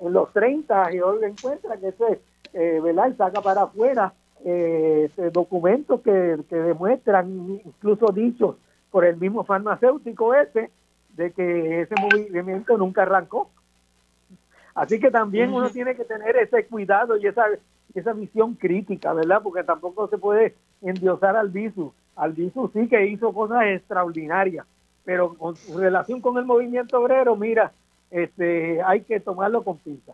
en los 30 y hoy encuentra que ese, eh, ¿verdad? Y saca para afuera eh, este, documentos que, que demuestran, incluso dichos por el mismo farmacéutico ese, de que ese movimiento nunca arrancó. Así que también uno tiene que tener ese cuidado y esa, esa visión crítica, ¿verdad? Porque tampoco se puede endiosar al visu. Al visu sí que hizo cosas extraordinarias, pero con su relación con el movimiento obrero, mira, este, hay que tomarlo con pinza.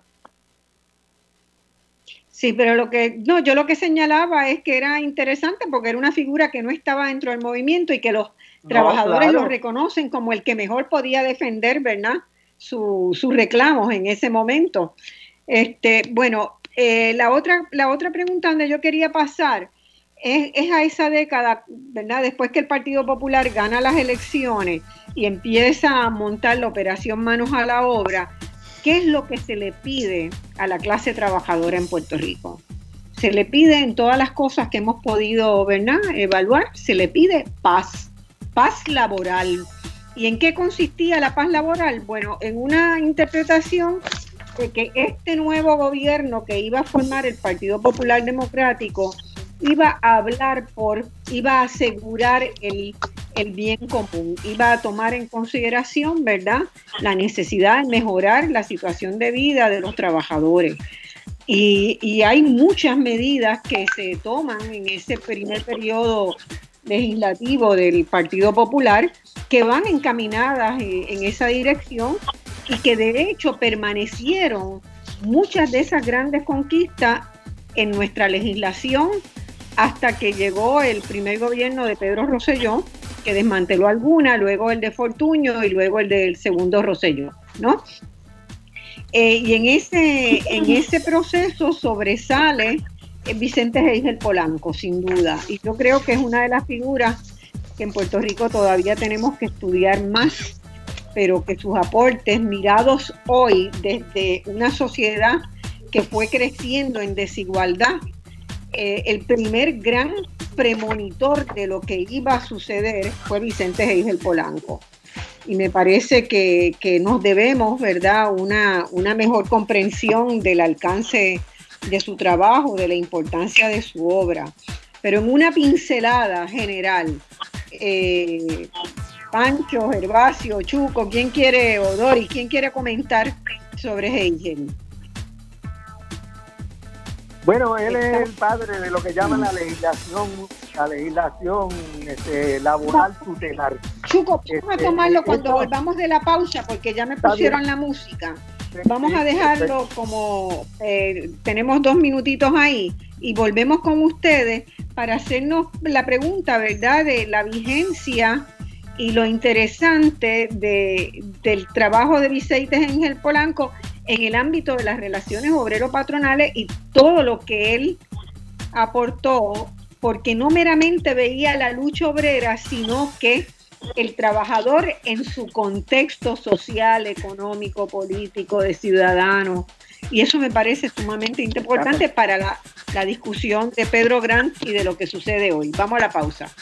Sí, pero lo que, no, yo lo que señalaba es que era interesante porque era una figura que no estaba dentro del movimiento y que los trabajadores lo reconocen como el que mejor podía defender, ¿verdad? sus reclamos en ese momento. Este, bueno, eh, la, otra, la otra pregunta donde yo quería pasar es, a esa década, ¿verdad? Después que el Partido Popular gana las elecciones y empieza a montar la operación Manos a la Obra, ¿qué es lo que se le pide a la clase trabajadora en Puerto Rico? Se le pide en todas las cosas que hemos podido ¿verdad? evaluar, se le pide paz, paz laboral. ¿Y en qué consistía la paz laboral? Bueno, en una interpretación de que este nuevo gobierno que iba a formar el Partido Popular Democrático iba a hablar por, iba a asegurar el, bien común, iba a tomar en consideración, ¿verdad?, la necesidad de mejorar la situación de vida de los trabajadores. Y, y hay muchas medidas que se toman en ese primer periodo legislativo del Partido Popular que van encaminadas en esa dirección y que de hecho permanecieron muchas de esas grandes conquistas en nuestra legislación hasta que llegó el primer gobierno de Pedro Rosselló, que desmanteló alguna, luego el de Fortuño y luego el del segundo Rosselló, ¿no? Eh, y en ese, en ese proceso sobresale Vicente Geisel Polanco, sin duda. Y yo creo que es una de las figuras que en Puerto Rico todavía tenemos que estudiar más, pero que sus aportes mirados hoy desde una sociedad que fue creciendo en desigualdad eh, el primer gran premonitor de lo que iba a suceder fue Vicente Geisel Polanco. Y me parece que, nos debemos, ¿verdad?, una, una mejor comprensión del alcance de su trabajo, de la importancia de su obra. Pero en una pincelada general, eh, Pancho, Gervasio, Chuco, ¿quién quiere, o Doris, quién quiere comentar sobre Hegel? Bueno, él es el padre de lo que llaman la legislación, la legislación este, laboral tutelar. Chuco, vamos a este, tomarlo cuando volvamos de la pausa, porque ya me pusieron la música. Vamos a dejarlo como eh, tenemos dos minutitos ahí y volvemos con ustedes para hacernos la pregunta, ¿verdad?, de la vigencia y lo interesante de, del trabajo de Vicente Ángel Polanco en el ámbito de las relaciones obrero-patronales y todo lo que él aportó, porque no meramente veía la lucha obrera, sino que el trabajador en su contexto social, económico, político, de ciudadano. Y eso me parece sumamente importante para la, la discusión de Pedro Grant y de lo que sucede hoy. Vamos a la pausa.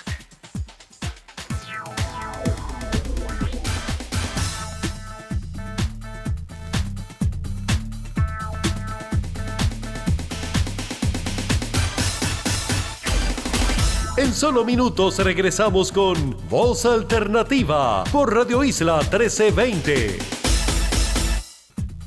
En solo minutos regresamos con Voz Alternativa por Radio Isla 1320.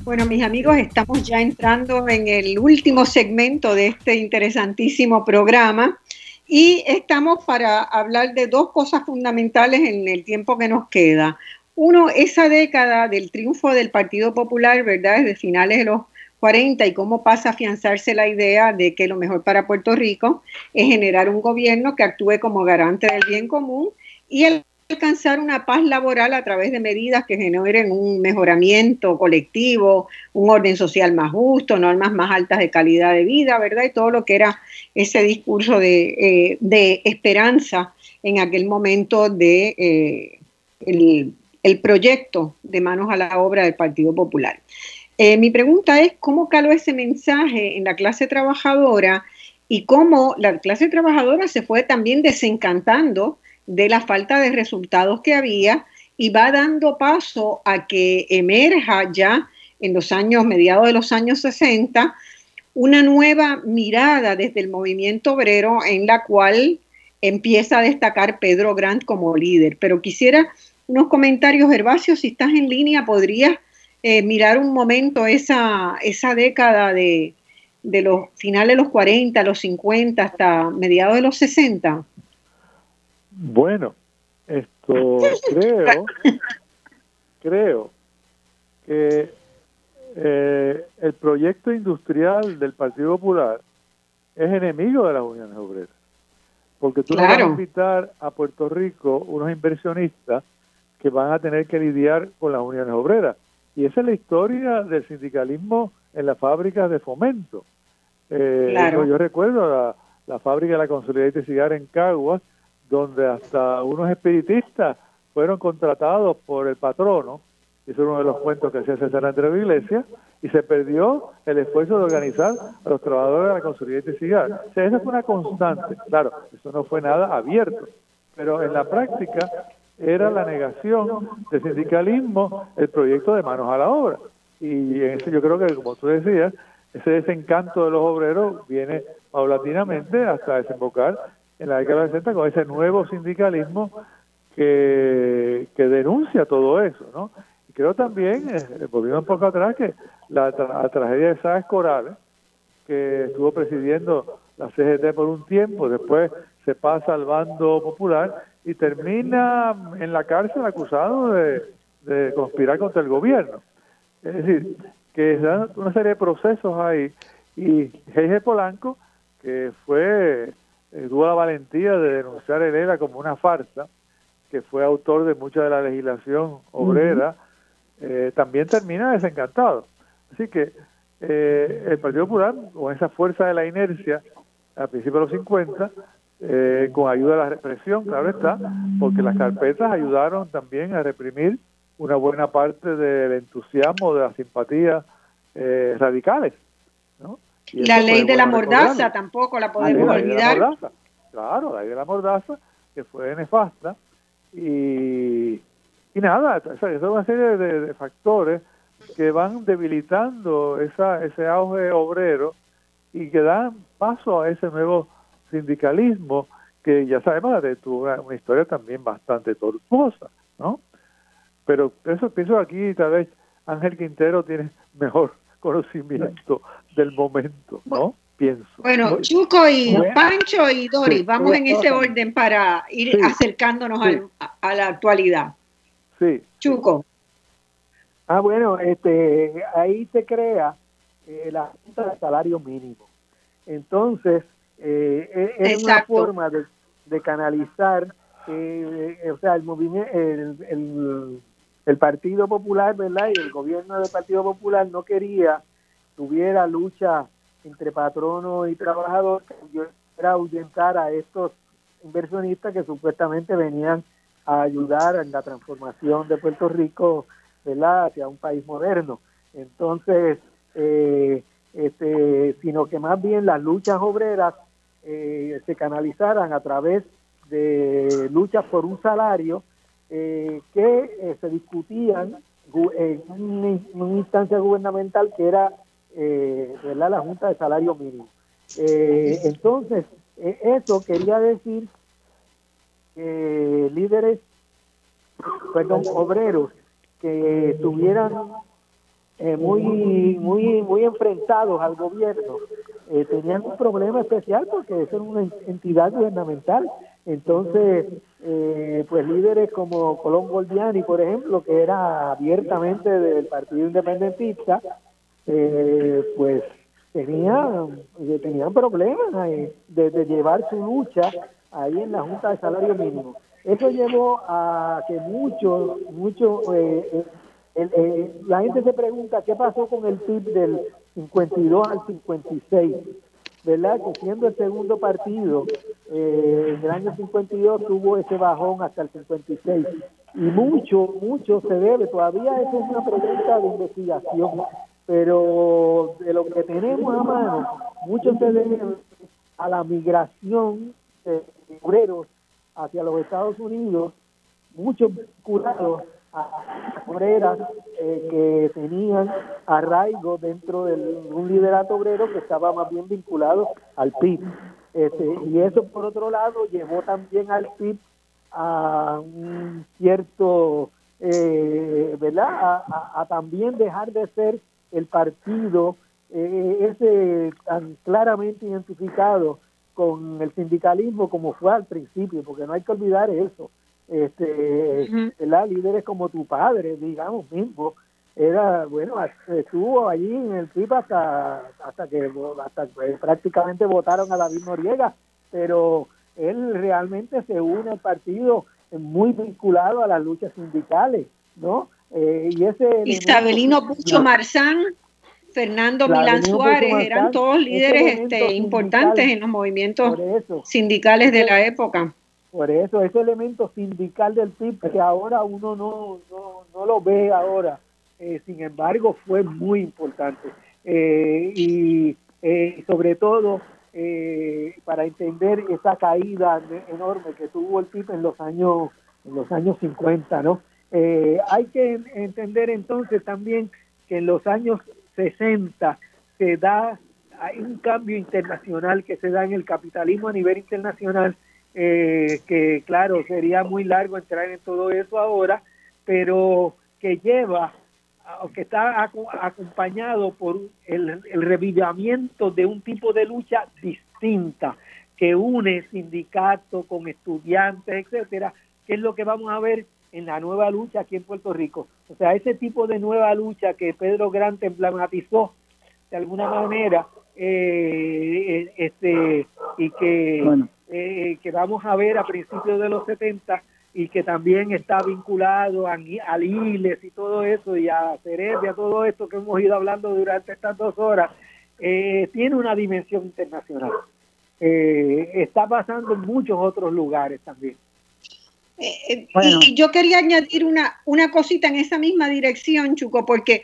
Bueno, mis amigos, estamos ya entrando en el último segmento de este interesantísimo programa y estamos para hablar de dos cosas fundamentales en el tiempo que nos queda. Uno, esa década del triunfo del Partido Popular, ¿verdad? Desde finales de los 40 y cómo pasa a afianzarse la idea de que lo mejor para Puerto Rico es generar un gobierno que actúe como garante del bien común y alcanzar una paz laboral a través de medidas que generen un mejoramiento colectivo, un orden social más justo, normas más altas de calidad de vida, ¿verdad? Y todo lo que era ese discurso de, eh, esperanza en aquel momento de eh, el proyecto de manos a la obra del Partido Popular. Eh, mi pregunta es cómo caló ese mensaje en la clase trabajadora y cómo la clase trabajadora se fue también desencantando de la falta de resultados que había y va dando paso a que emerja ya en los años, mediados de los años 60, una nueva mirada desde el movimiento obrero en la cual empieza a destacar Pedro Grant como líder. Pero quisiera unos comentarios, Gervasio, si estás en línea, podrías eh, mirar un momento esa, esa década de, de los finales de los 40, los 50 hasta mediados de los 60? Bueno, esto creo, creo que eh, el proyecto industrial del Partido Popular es enemigo de las uniones obreras. Porque tú no vas a invitar a Puerto Rico unos inversionistas que van a tener que lidiar con las uniones obreras. Y esa es la historia del sindicalismo en las fábricas de fomento. Eh, yo, recuerdo la, fábrica de la Consolidated Cigar en Caguas, donde hasta unos espiritistas fueron contratados por el patrono, eso es uno de los cuentos que hacía César Andrés Iglesia, y se perdió el esfuerzo de organizar a los trabajadores de la Consolidated Cigar. O sea, esa fue una constante. Claro, eso no fue nada abierto, pero en la práctica era la negación del sindicalismo, el proyecto de manos a la obra. Y en eso yo creo que, como tú decías, ese desencanto de los obreros viene paulatinamente hasta desembocar en la década de 60 con ese nuevo sindicalismo que, que denuncia todo eso, ¿no? Y creo también, eh, volviendo un poco atrás, que la, tragedia de Sáez Corales, que estuvo presidiendo la CGT por un tiempo, después se pasa al bando popular y termina en la cárcel acusado de, conspirar contra el gobierno. Es decir, que se dan una serie de procesos ahí y G.G. Polanco, que fue, eh, tuvo la valentía de denunciar ERA como una farsa, que fue autor de mucha de la legislación obrera, eh, también termina desencantado. Así que eh, el Partido Popular, con esa fuerza de la inercia, a principios de los 50, eh, con ayuda de la represión, claro está, porque las carpetas ayudaron también a reprimir una buena parte del entusiasmo, de las simpatías eh, radicales. ¿no? la ley de la mordaza tampoco la podemos olvidar. claro, la ley de la mordaza, que fue nefasta. Y, y nada, es una serie de, factores que van debilitando esa, ese auge obrero y que dan paso a ese nuevo sindicalismo, que ya sabemos de tuvo una, historia también bastante tortuosa, ¿no? Pero eso pienso aquí tal vez Ángel Quintero tiene mejor [laughs] conocimiento del momento, ¿no? Pienso. Bueno, Chuco y Pancho y Dori, vamos en ese orden para ir acercándonos a, la actualidad. Sí. Chuco. Ah, bueno, este, ahí se crea eh, la Junta de Salario Mínimo. Entonces, eh, es una forma de, canalizar, eh, o sea, el movimiento, el, el, Partido Popular, ¿verdad? Y el gobierno del Partido Popular no quería que hubiera lucha entre patrono y trabajador, era ahuyentar a estos inversionistas que supuestamente venían a ayudar en la transformación de Puerto Rico ¿verdad? hacia un país moderno. Entonces, eh, este, sino que más bien las luchas obreras eh, se canalizaran a través de luchas por un salario eh, que se discutían en una, instancia gubernamental que era ¿verdad? la Junta de Salario Mínimo. entonces, eso quería decir que líderes, perdón, obreros que estuvieran eh, muy muy muy enfrentados al gobierno eh, tenían un problema especial porque es una entidad gubernamental. Entonces eh, pues líderes como Colón Goldiani por ejemplo que era abiertamente del partido independentista pues tenían tenían problemas de, de llevar su lucha ahí en la Junta de Salario Mínimo. Eso llevó a que muchos, muchos, eh, eh, eh, la gente se pregunta qué pasó con el PIB del 52 al 56, ¿verdad? Que siendo el segundo partido, en el año 52 tuvo ese bajón hasta el 56. Y mucho, mucho se debe, todavía eso es una pregunta de investigación, pero de lo que tenemos a mano, mucho se debe a la migración de obreros hacia los Estados Unidos, muchos vinculados a obreras eh, que tenían arraigo dentro de un liderato obrero que estaba más bien vinculado al PIB. Este, y eso, por otro lado, llevó también al PIB a un cierto, eh, ¿verdad? A, también dejar de ser el partido eh, ese tan claramente identificado con el sindicalismo como fue al principio, porque no hay que olvidar eso. Este, Líderes como tu padre, digamos mismo, era, bueno, estuvo allí en el PIB hasta, hasta que hasta prácticamente votaron a David Noriega, pero él realmente se une al partido muy vinculado a las luchas sindicales, ¿no? Eh, y ese Isabelino Pucho Marzán Fernando Milán Suárez, eran todos líderes este, importantes en los movimientos sindicales de la época. Por eso, ese elemento sindical del PIB que ahora uno no, no, lo ve ahora, eh, sin embargo, fue muy importante. Eh, y eh, sobre todo para entender esa caída enorme que tuvo el PIB en los años, en los años 50, ¿no? hay que entender entonces también que en los años 60 se da, hay un cambio internacional que se da en el capitalismo a nivel internacional, eh, que claro, sería muy largo entrar en todo eso ahora, pero que lleva, que está acompañado por el, el revivimiento de un tipo de lucha distinta que une sindicatos con estudiantes, etcétera, que es lo que vamos a ver en la nueva lucha aquí en Puerto Rico. O sea, ese tipo de nueva lucha que Pedro Grant emblematizó de alguna manera eh, eh, este y que, eh, que vamos a ver a principios de los 70 y que también está vinculado a, a y todo eso y a Cerebro y a todo esto que hemos ido hablando durante estas dos horas, tiene una dimensión internacional. está pasando en muchos otros lugares también. Eh, eh, y yo quería añadir una, una cosita en esa misma dirección, Chuco, porque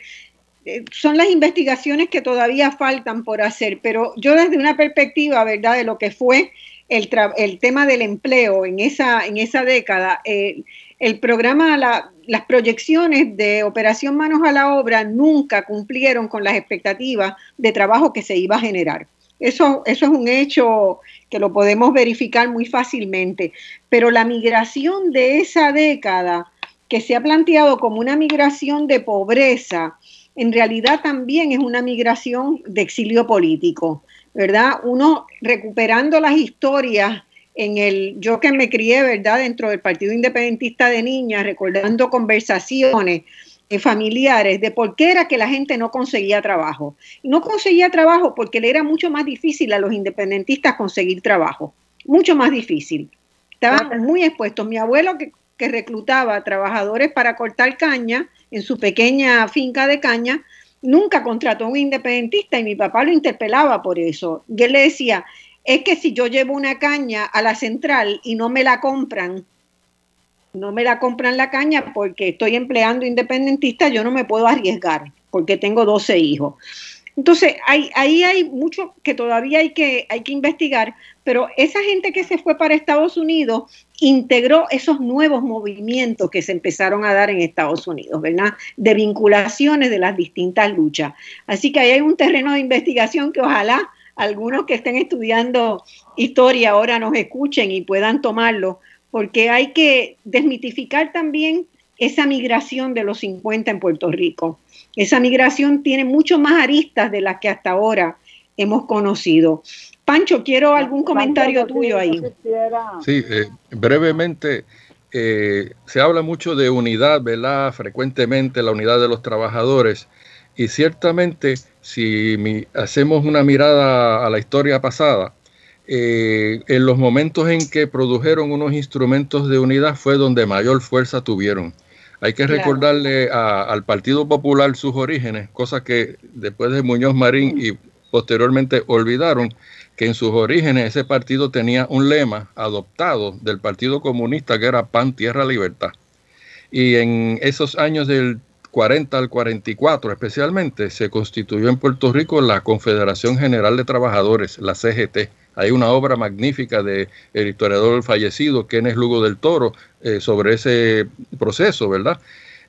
eh, son las investigaciones que todavía faltan por hacer, pero yo desde una perspectiva, ¿verdad?, de lo que fue el, el tema del empleo en esa, en esa década, el programa, las proyecciones de Operación Manos a la Obra nunca cumplieron con las expectativas de trabajo que se iba a generar. Eso, eso es un hecho que lo podemos verificar muy fácilmente. Pero la migración de esa década, que se ha planteado como una migración de pobreza, en realidad también es una migración de exilio político, ¿verdad? Uno recuperando las historias en el, yo que me crié, ¿verdad? Dentro del Partido Independentista de Niñas, recordando conversaciones familiares de por qué era que la gente no conseguía trabajo. Y no conseguía trabajo porque le era mucho más difícil a los independentistas conseguir trabajo, mucho más difícil. Estaban muy expuestos. Mi abuelo que, que reclutaba trabajadores para cortar caña en su pequeña finca de caña, nunca contrató a un independentista y mi papá lo interpelaba por eso. Y él le decía, es que si yo llevo una caña a la central y no me la compran, no me la compran la caña porque estoy empleando independentista, yo no me puedo arriesgar porque tengo 12 hijos. Entonces, ahí hay mucho que todavía hay que, hay que investigar, pero esa gente que se fue para Estados Unidos integró esos nuevos movimientos que se empezaron a dar en Estados Unidos, ¿verdad? De vinculaciones de las distintas luchas. Así que ahí hay un terreno de investigación que ojalá algunos que estén estudiando historia ahora nos escuchen y puedan tomarlo, porque hay que desmitificar también esa migración de los 50 en Puerto Rico. Esa migración tiene mucho más aristas de las que hasta ahora hemos conocido. Pancho, quiero algún comentario tuyo ahí. Sí, eh, brevemente, eh, se habla mucho de unidad, ¿verdad? Frecuentemente la unidad de los trabajadores. Y ciertamente, si hacemos una mirada a la historia pasada, eh, en los momentos en que produjeron unos instrumentos de unidad fue donde mayor fuerza tuvieron. Hay que recordarle al Partido Popular sus orígenes, cosa que después de Muñoz Marín y posteriormente olvidaron que en sus orígenes ese partido tenía un lema adoptado del Partido Comunista que era Pan, Tierra, Libertad. Y en esos años del 40 al 44 especialmente se constituyó en Puerto Rico la Confederación General de Trabajadores, la CGT, hay una obra magnífica del el historiador fallecido, Kenneth Lugo del Toro, eh, sobre ese proceso, ¿verdad?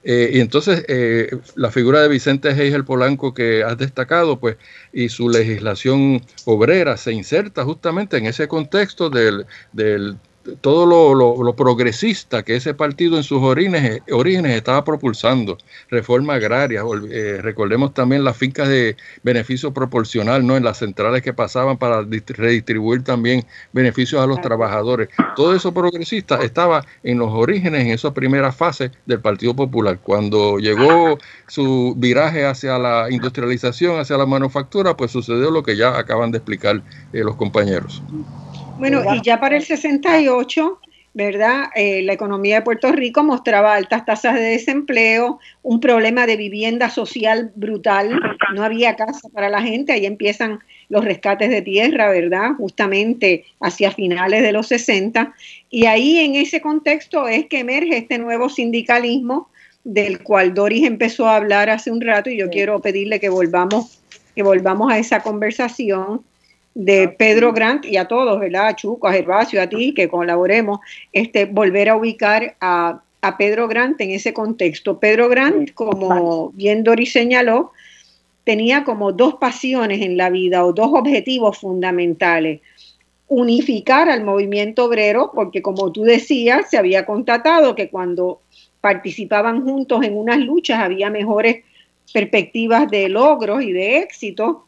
Eh, y entonces eh, la figura de Vicente el Polanco que has destacado, pues, y su legislación obrera se inserta justamente en ese contexto del, del todo lo, progresista que ese partido en sus orígenes, orígenes estaba propulsando, reforma agraria, eh, recordemos también las fincas de beneficio proporcional, ¿no? En las centrales que pasaban para redistribuir también beneficios a los trabajadores. Todo eso progresista estaba en los orígenes, en esa primera fase del Partido Popular. Cuando llegó su viraje hacia la industrialización, hacia la manufactura, pues sucedió lo que ya acaban de explicar eh, los compañeros. Bueno, y ya para el 68, ¿verdad? Eh, la economía de Puerto Rico mostraba altas tasas de desempleo, un problema de vivienda social brutal, no había casa para la gente, ahí empiezan los rescates de tierra, ¿verdad? Justamente hacia finales de los 60, y ahí en ese contexto es que emerge este nuevo sindicalismo del cual Doris empezó a hablar hace un rato y yo quiero pedirle que volvamos que volvamos a esa conversación de Pedro Grant y a todos, ¿verdad? A Chuco, a Gervasio, a ti, que colaboremos, este, volver a ubicar a, Pedro Grant en ese contexto. Pedro Grant, como bien Doris señaló, tenía como dos pasiones en la vida o dos objetivos fundamentales. Unificar al movimiento obrero, porque como tú decías, se había constatado que cuando participaban juntos en unas luchas había mejores perspectivas de logros y de éxito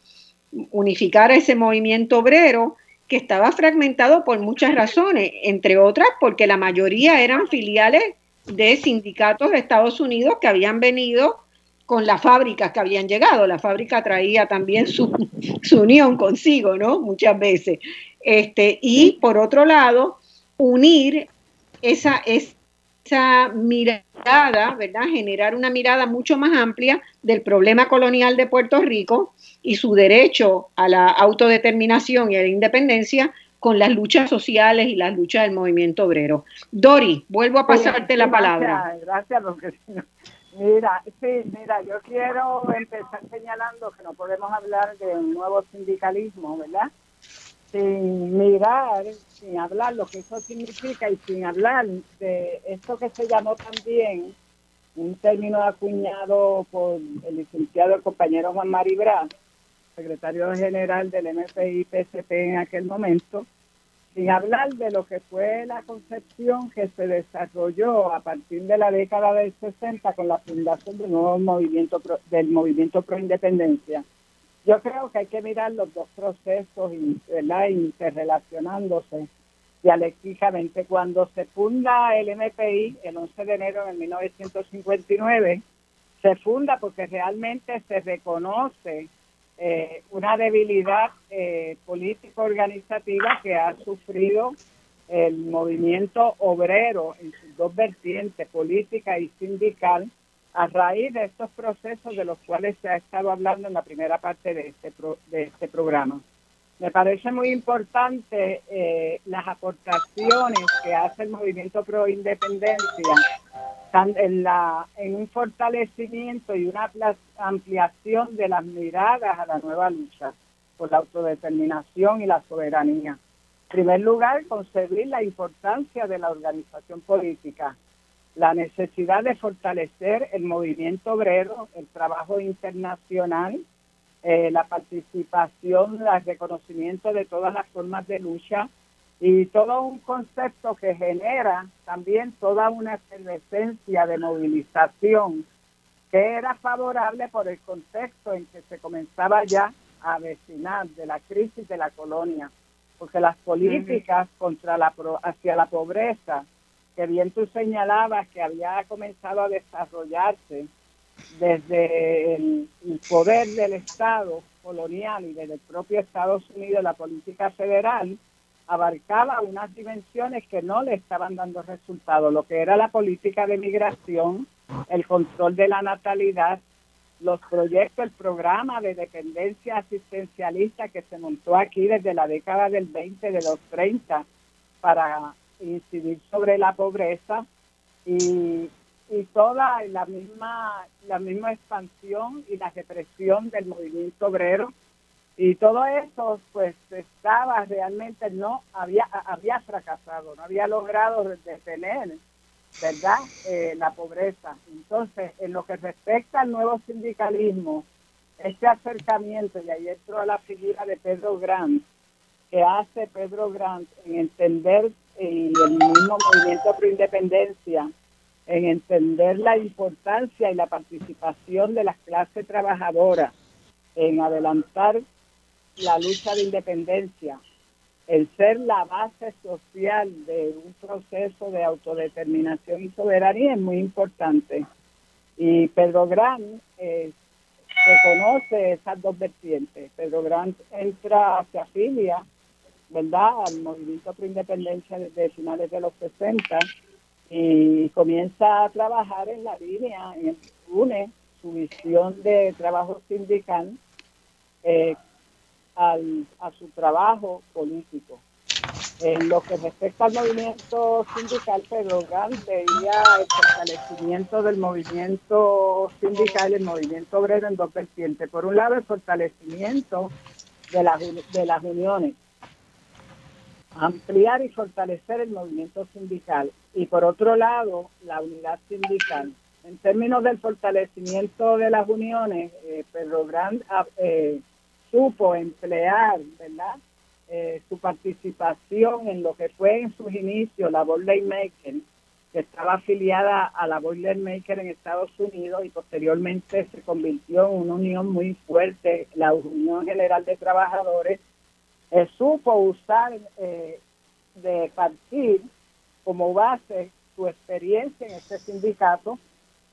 unificar ese movimiento obrero que estaba fragmentado por muchas razones, entre otras porque la mayoría eran filiales de sindicatos de Estados Unidos que habían venido con las fábricas que habían llegado. La fábrica traía también su, [laughs] unión consigo, ¿no? Muchas veces. Este, y por otro lado, unir esa, esa mirada, ¿verdad? Generar una mirada mucho más amplia del problema colonial de Puerto Rico y su derecho a la autodeterminación y a la independencia con las luchas sociales y las luchas del movimiento obrero. Dori, vuelvo a pasarte la palabra. Gracias, gracias Mira, sí, mira, yo quiero empezar señalando que no podemos hablar de un nuevo sindicalismo, ¿verdad? Sin mirar, sin hablar lo que eso significa y sin hablar de esto que se llamó también un término acuñado por el licenciado el compañero Juan Maribra, secretario general del MPI-PCP en aquel momento, sin hablar de lo que fue la concepción que se desarrolló a partir de la década del 60 con la fundación del nuevo movimiento del movimiento pro independencia. Yo creo que hay que mirar los dos procesos ¿verdad? interrelacionándose dialécticamente. Cuando se funda el MPI el 11 de enero de 1959, se funda porque realmente se reconoce eh, una debilidad eh, político-organizativa que ha sufrido el movimiento obrero en sus dos vertientes, política y sindical, a raíz de estos procesos de los cuales se ha estado hablando en la primera parte de este, de este programa. Me parece muy importante eh, las aportaciones que hace el movimiento pro independencia en, la, en un fortalecimiento y una ampliación de las miradas a la nueva lucha por la autodeterminación y la soberanía. En primer lugar, concebir la importancia de la organización política, la necesidad de fortalecer el movimiento obrero, el trabajo internacional, eh, la participación, el reconocimiento de todas las formas de lucha y todo un concepto que genera también toda una efervescencia de movilización que era favorable por el contexto en que se comenzaba ya a avecinar de la crisis de la colonia, porque las políticas contra la hacia la pobreza que bien tú señalabas que había comenzado a desarrollarse desde el, poder del Estado colonial y desde el propio Estados Unidos, la política federal, abarcaba unas dimensiones que no le estaban dando resultados, lo que era la política de migración, el control de la natalidad, los proyectos, el programa de dependencia asistencialista que se montó aquí desde la década del 20, de los 30, para incidir sobre la pobreza y, y toda la misma, la misma expansión y la represión del movimiento obrero. Y todo eso, pues, estaba realmente, no había, había fracasado, no había logrado detener, ¿verdad?, eh, la pobreza. Entonces, en lo que respecta al nuevo sindicalismo, este acercamiento, y ahí entró la figura de Pedro Grant, que hace Pedro Grant en entender y el mismo movimiento pro independencia en entender la importancia y la participación de las clases trabajadoras en adelantar la lucha de independencia, el ser la base social de un proceso de autodeterminación y soberanía es muy importante. Y Pedro Grant eh, reconoce esas dos vertientes. Pedro Grant entra, se afilia ¿verdad?, al movimiento pro independencia desde finales de los 60 y comienza a trabajar en la línea, en, une su visión de trabajo sindical eh, al, a su trabajo político. En lo que respecta al movimiento sindical, Pedro Gant veía el fortalecimiento del movimiento sindical, el movimiento obrero en dos vertientes. Por un lado, el fortalecimiento de las, de las uniones ampliar y fortalecer el movimiento sindical y por otro lado la unidad sindical. En términos del fortalecimiento de las uniones, eh, Pedro Grant ah, eh, supo emplear ¿verdad? Eh, su participación en lo que fue en sus inicios la Boilermaker, que estaba afiliada a la Boilermaker en Estados Unidos y posteriormente se convirtió en una unión muy fuerte, la Unión General de Trabajadores, eh, supo usar eh, de partir como base su experiencia en este sindicato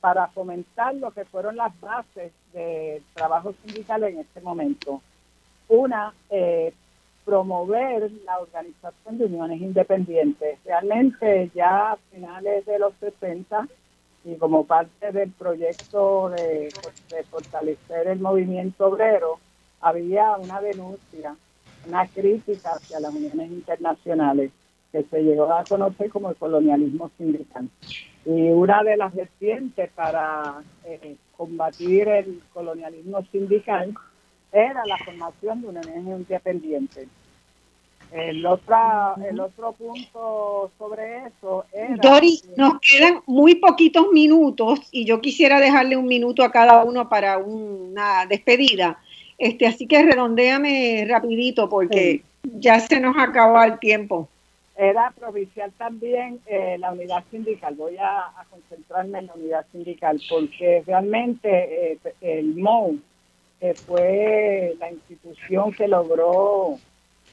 para fomentar lo que fueron las bases de trabajo sindical en este momento. Una, eh, promover la organización de uniones independientes. Realmente ya a finales de los 60 y como parte del proyecto de fortalecer el movimiento obrero, había una denuncia una crítica hacia las uniones internacionales que se llegó a conocer como el colonialismo sindical. Y una de las vertientes para eh, combatir el colonialismo sindical era la formación de una unión independiente. El, otra, el otro punto sobre eso era... Dori, nos quedan muy poquitos minutos y yo quisiera dejarle un minuto a cada uno para una despedida. Este, así que redondéame rapidito porque ya se nos acabó el tiempo. Era provincial también eh, la unidad sindical. Voy a, concentrarme en la unidad sindical porque realmente eh, el MOU eh, fue la institución que logró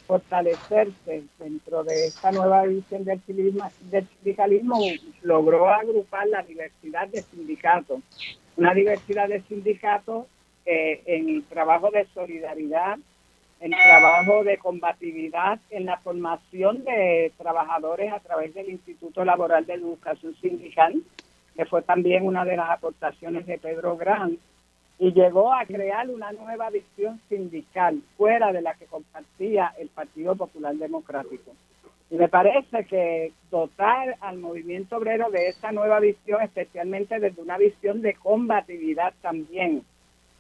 fortalecerse dentro de esta nueva visión del, del sindicalismo, logró agrupar la diversidad de sindicatos, una diversidad de sindicatos en el trabajo de solidaridad, en trabajo de combatividad, en la formación de trabajadores a través del Instituto Laboral de Educación Sindical, que fue también una de las aportaciones de Pedro Gran, y llegó a crear una nueva visión sindical fuera de la que compartía el Partido Popular Democrático. Y me parece que dotar al movimiento obrero de esta nueva visión, especialmente desde una visión de combatividad también,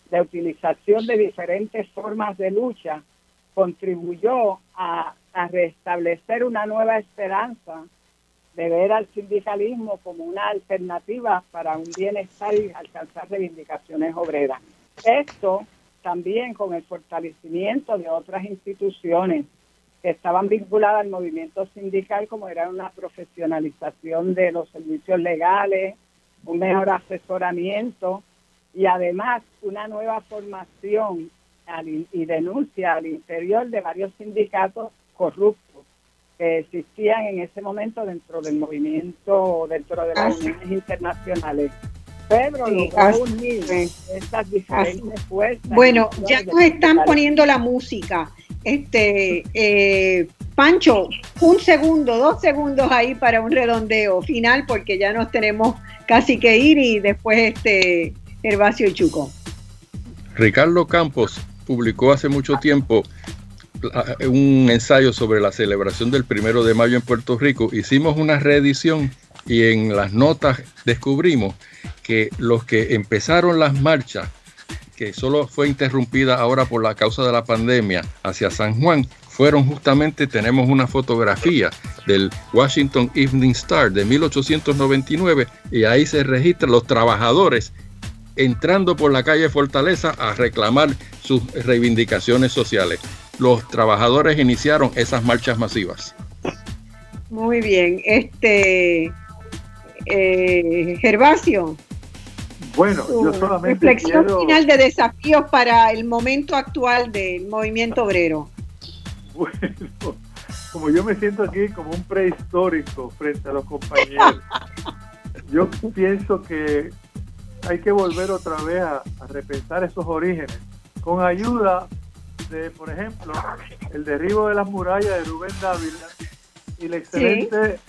de utilización de diferentes formas de lucha, contribuyó a, restablecer una nueva esperanza de ver al sindicalismo como una alternativa para un bienestar y alcanzar reivindicaciones obreras. Esto también con el fortalecimiento de otras instituciones que estaban vinculadas al movimiento sindical, como era una profesionalización de los servicios legales, un mejor asesoramiento y además una nueva formación y denuncia al interior de varios sindicatos corruptos que existían en ese momento dentro del movimiento, dentro de las uniones internacionales. Pedro unir estas diferentes fuerzas. Bueno, ya nos están poniendo la música. Este, eh, Pancho, un segundo, dos segundos ahí para un redondeo final, porque ya nos tenemos casi que ir y después este Gervasio Chuco. Ricardo Campos publicó hace mucho tiempo un ensayo sobre la celebración del primero de mayo en Puerto Rico, hicimos una reedición y en las notas descubrimos que los que empezaron las marchas, que solo fue interrumpida ahora por la causa de la pandemia hacia San Juan, fueron justamente, tenemos una fotografía del Washington Evening Star de 1899 y ahí se registran los trabajadores entrando por la calle Fortaleza a reclamar sus reivindicaciones sociales los trabajadores iniciaron esas marchas masivas. Muy bien, este eh, Gervasio. Bueno, yo solamente reflexión final de desafíos para el momento actual del movimiento obrero. Bueno, como yo me siento aquí como un prehistórico frente a los compañeros, yo pienso que hay que volver otra vez a repensar esos orígenes con ayuda de, por ejemplo, el derribo de las murallas de Rubén Dávila y la excelente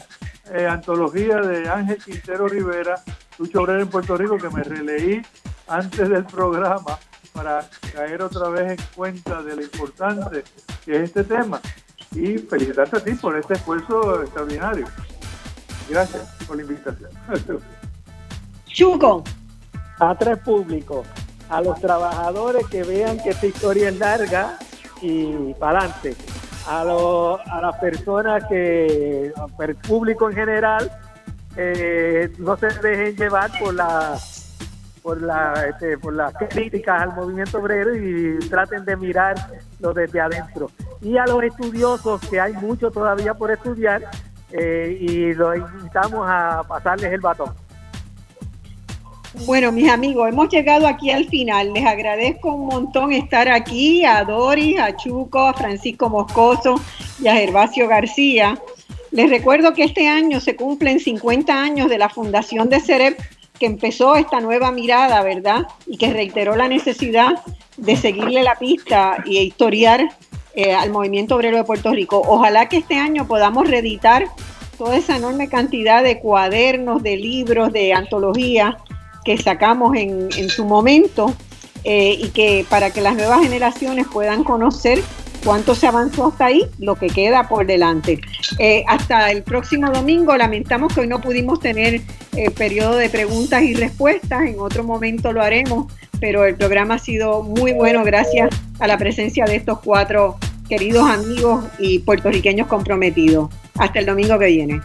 eh, antología de Ángel Quintero Rivera, Lucho Obrero en Puerto Rico, que me releí antes del programa para caer otra vez en cuenta de lo importante que es este tema. Y felicitarte a ti por este esfuerzo extraordinario. Gracias por la invitación. Chuco. A tres públicos a los trabajadores que vean que esta historia es larga y para adelante. A, a las personas que, el público en general, eh, no se dejen llevar por la por la este, por las críticas al movimiento obrero y traten de mirarlo desde adentro. Y a los estudiosos, que hay mucho todavía por estudiar, eh, y los invitamos a pasarles el batón. Bueno, mis amigos, hemos llegado aquí al final. Les agradezco un montón estar aquí, a Doris, a Chuco, a Francisco Moscoso y a Gervasio García. Les recuerdo que este año se cumplen 50 años de la fundación de CEREP, que empezó esta nueva mirada, ¿verdad? Y que reiteró la necesidad de seguirle la pista y historiar eh, al movimiento obrero de Puerto Rico. Ojalá que este año podamos reeditar toda esa enorme cantidad de cuadernos, de libros, de antologías que sacamos en, su momento eh, y que para que las nuevas generaciones puedan conocer cuánto se avanzó hasta ahí, lo que queda por delante. Eh, hasta el próximo domingo, lamentamos que hoy no pudimos tener eh, periodo de preguntas y respuestas, en otro momento lo haremos, pero el programa ha sido muy bueno gracias a la presencia de estos cuatro queridos amigos y puertorriqueños comprometidos. Hasta el domingo que viene.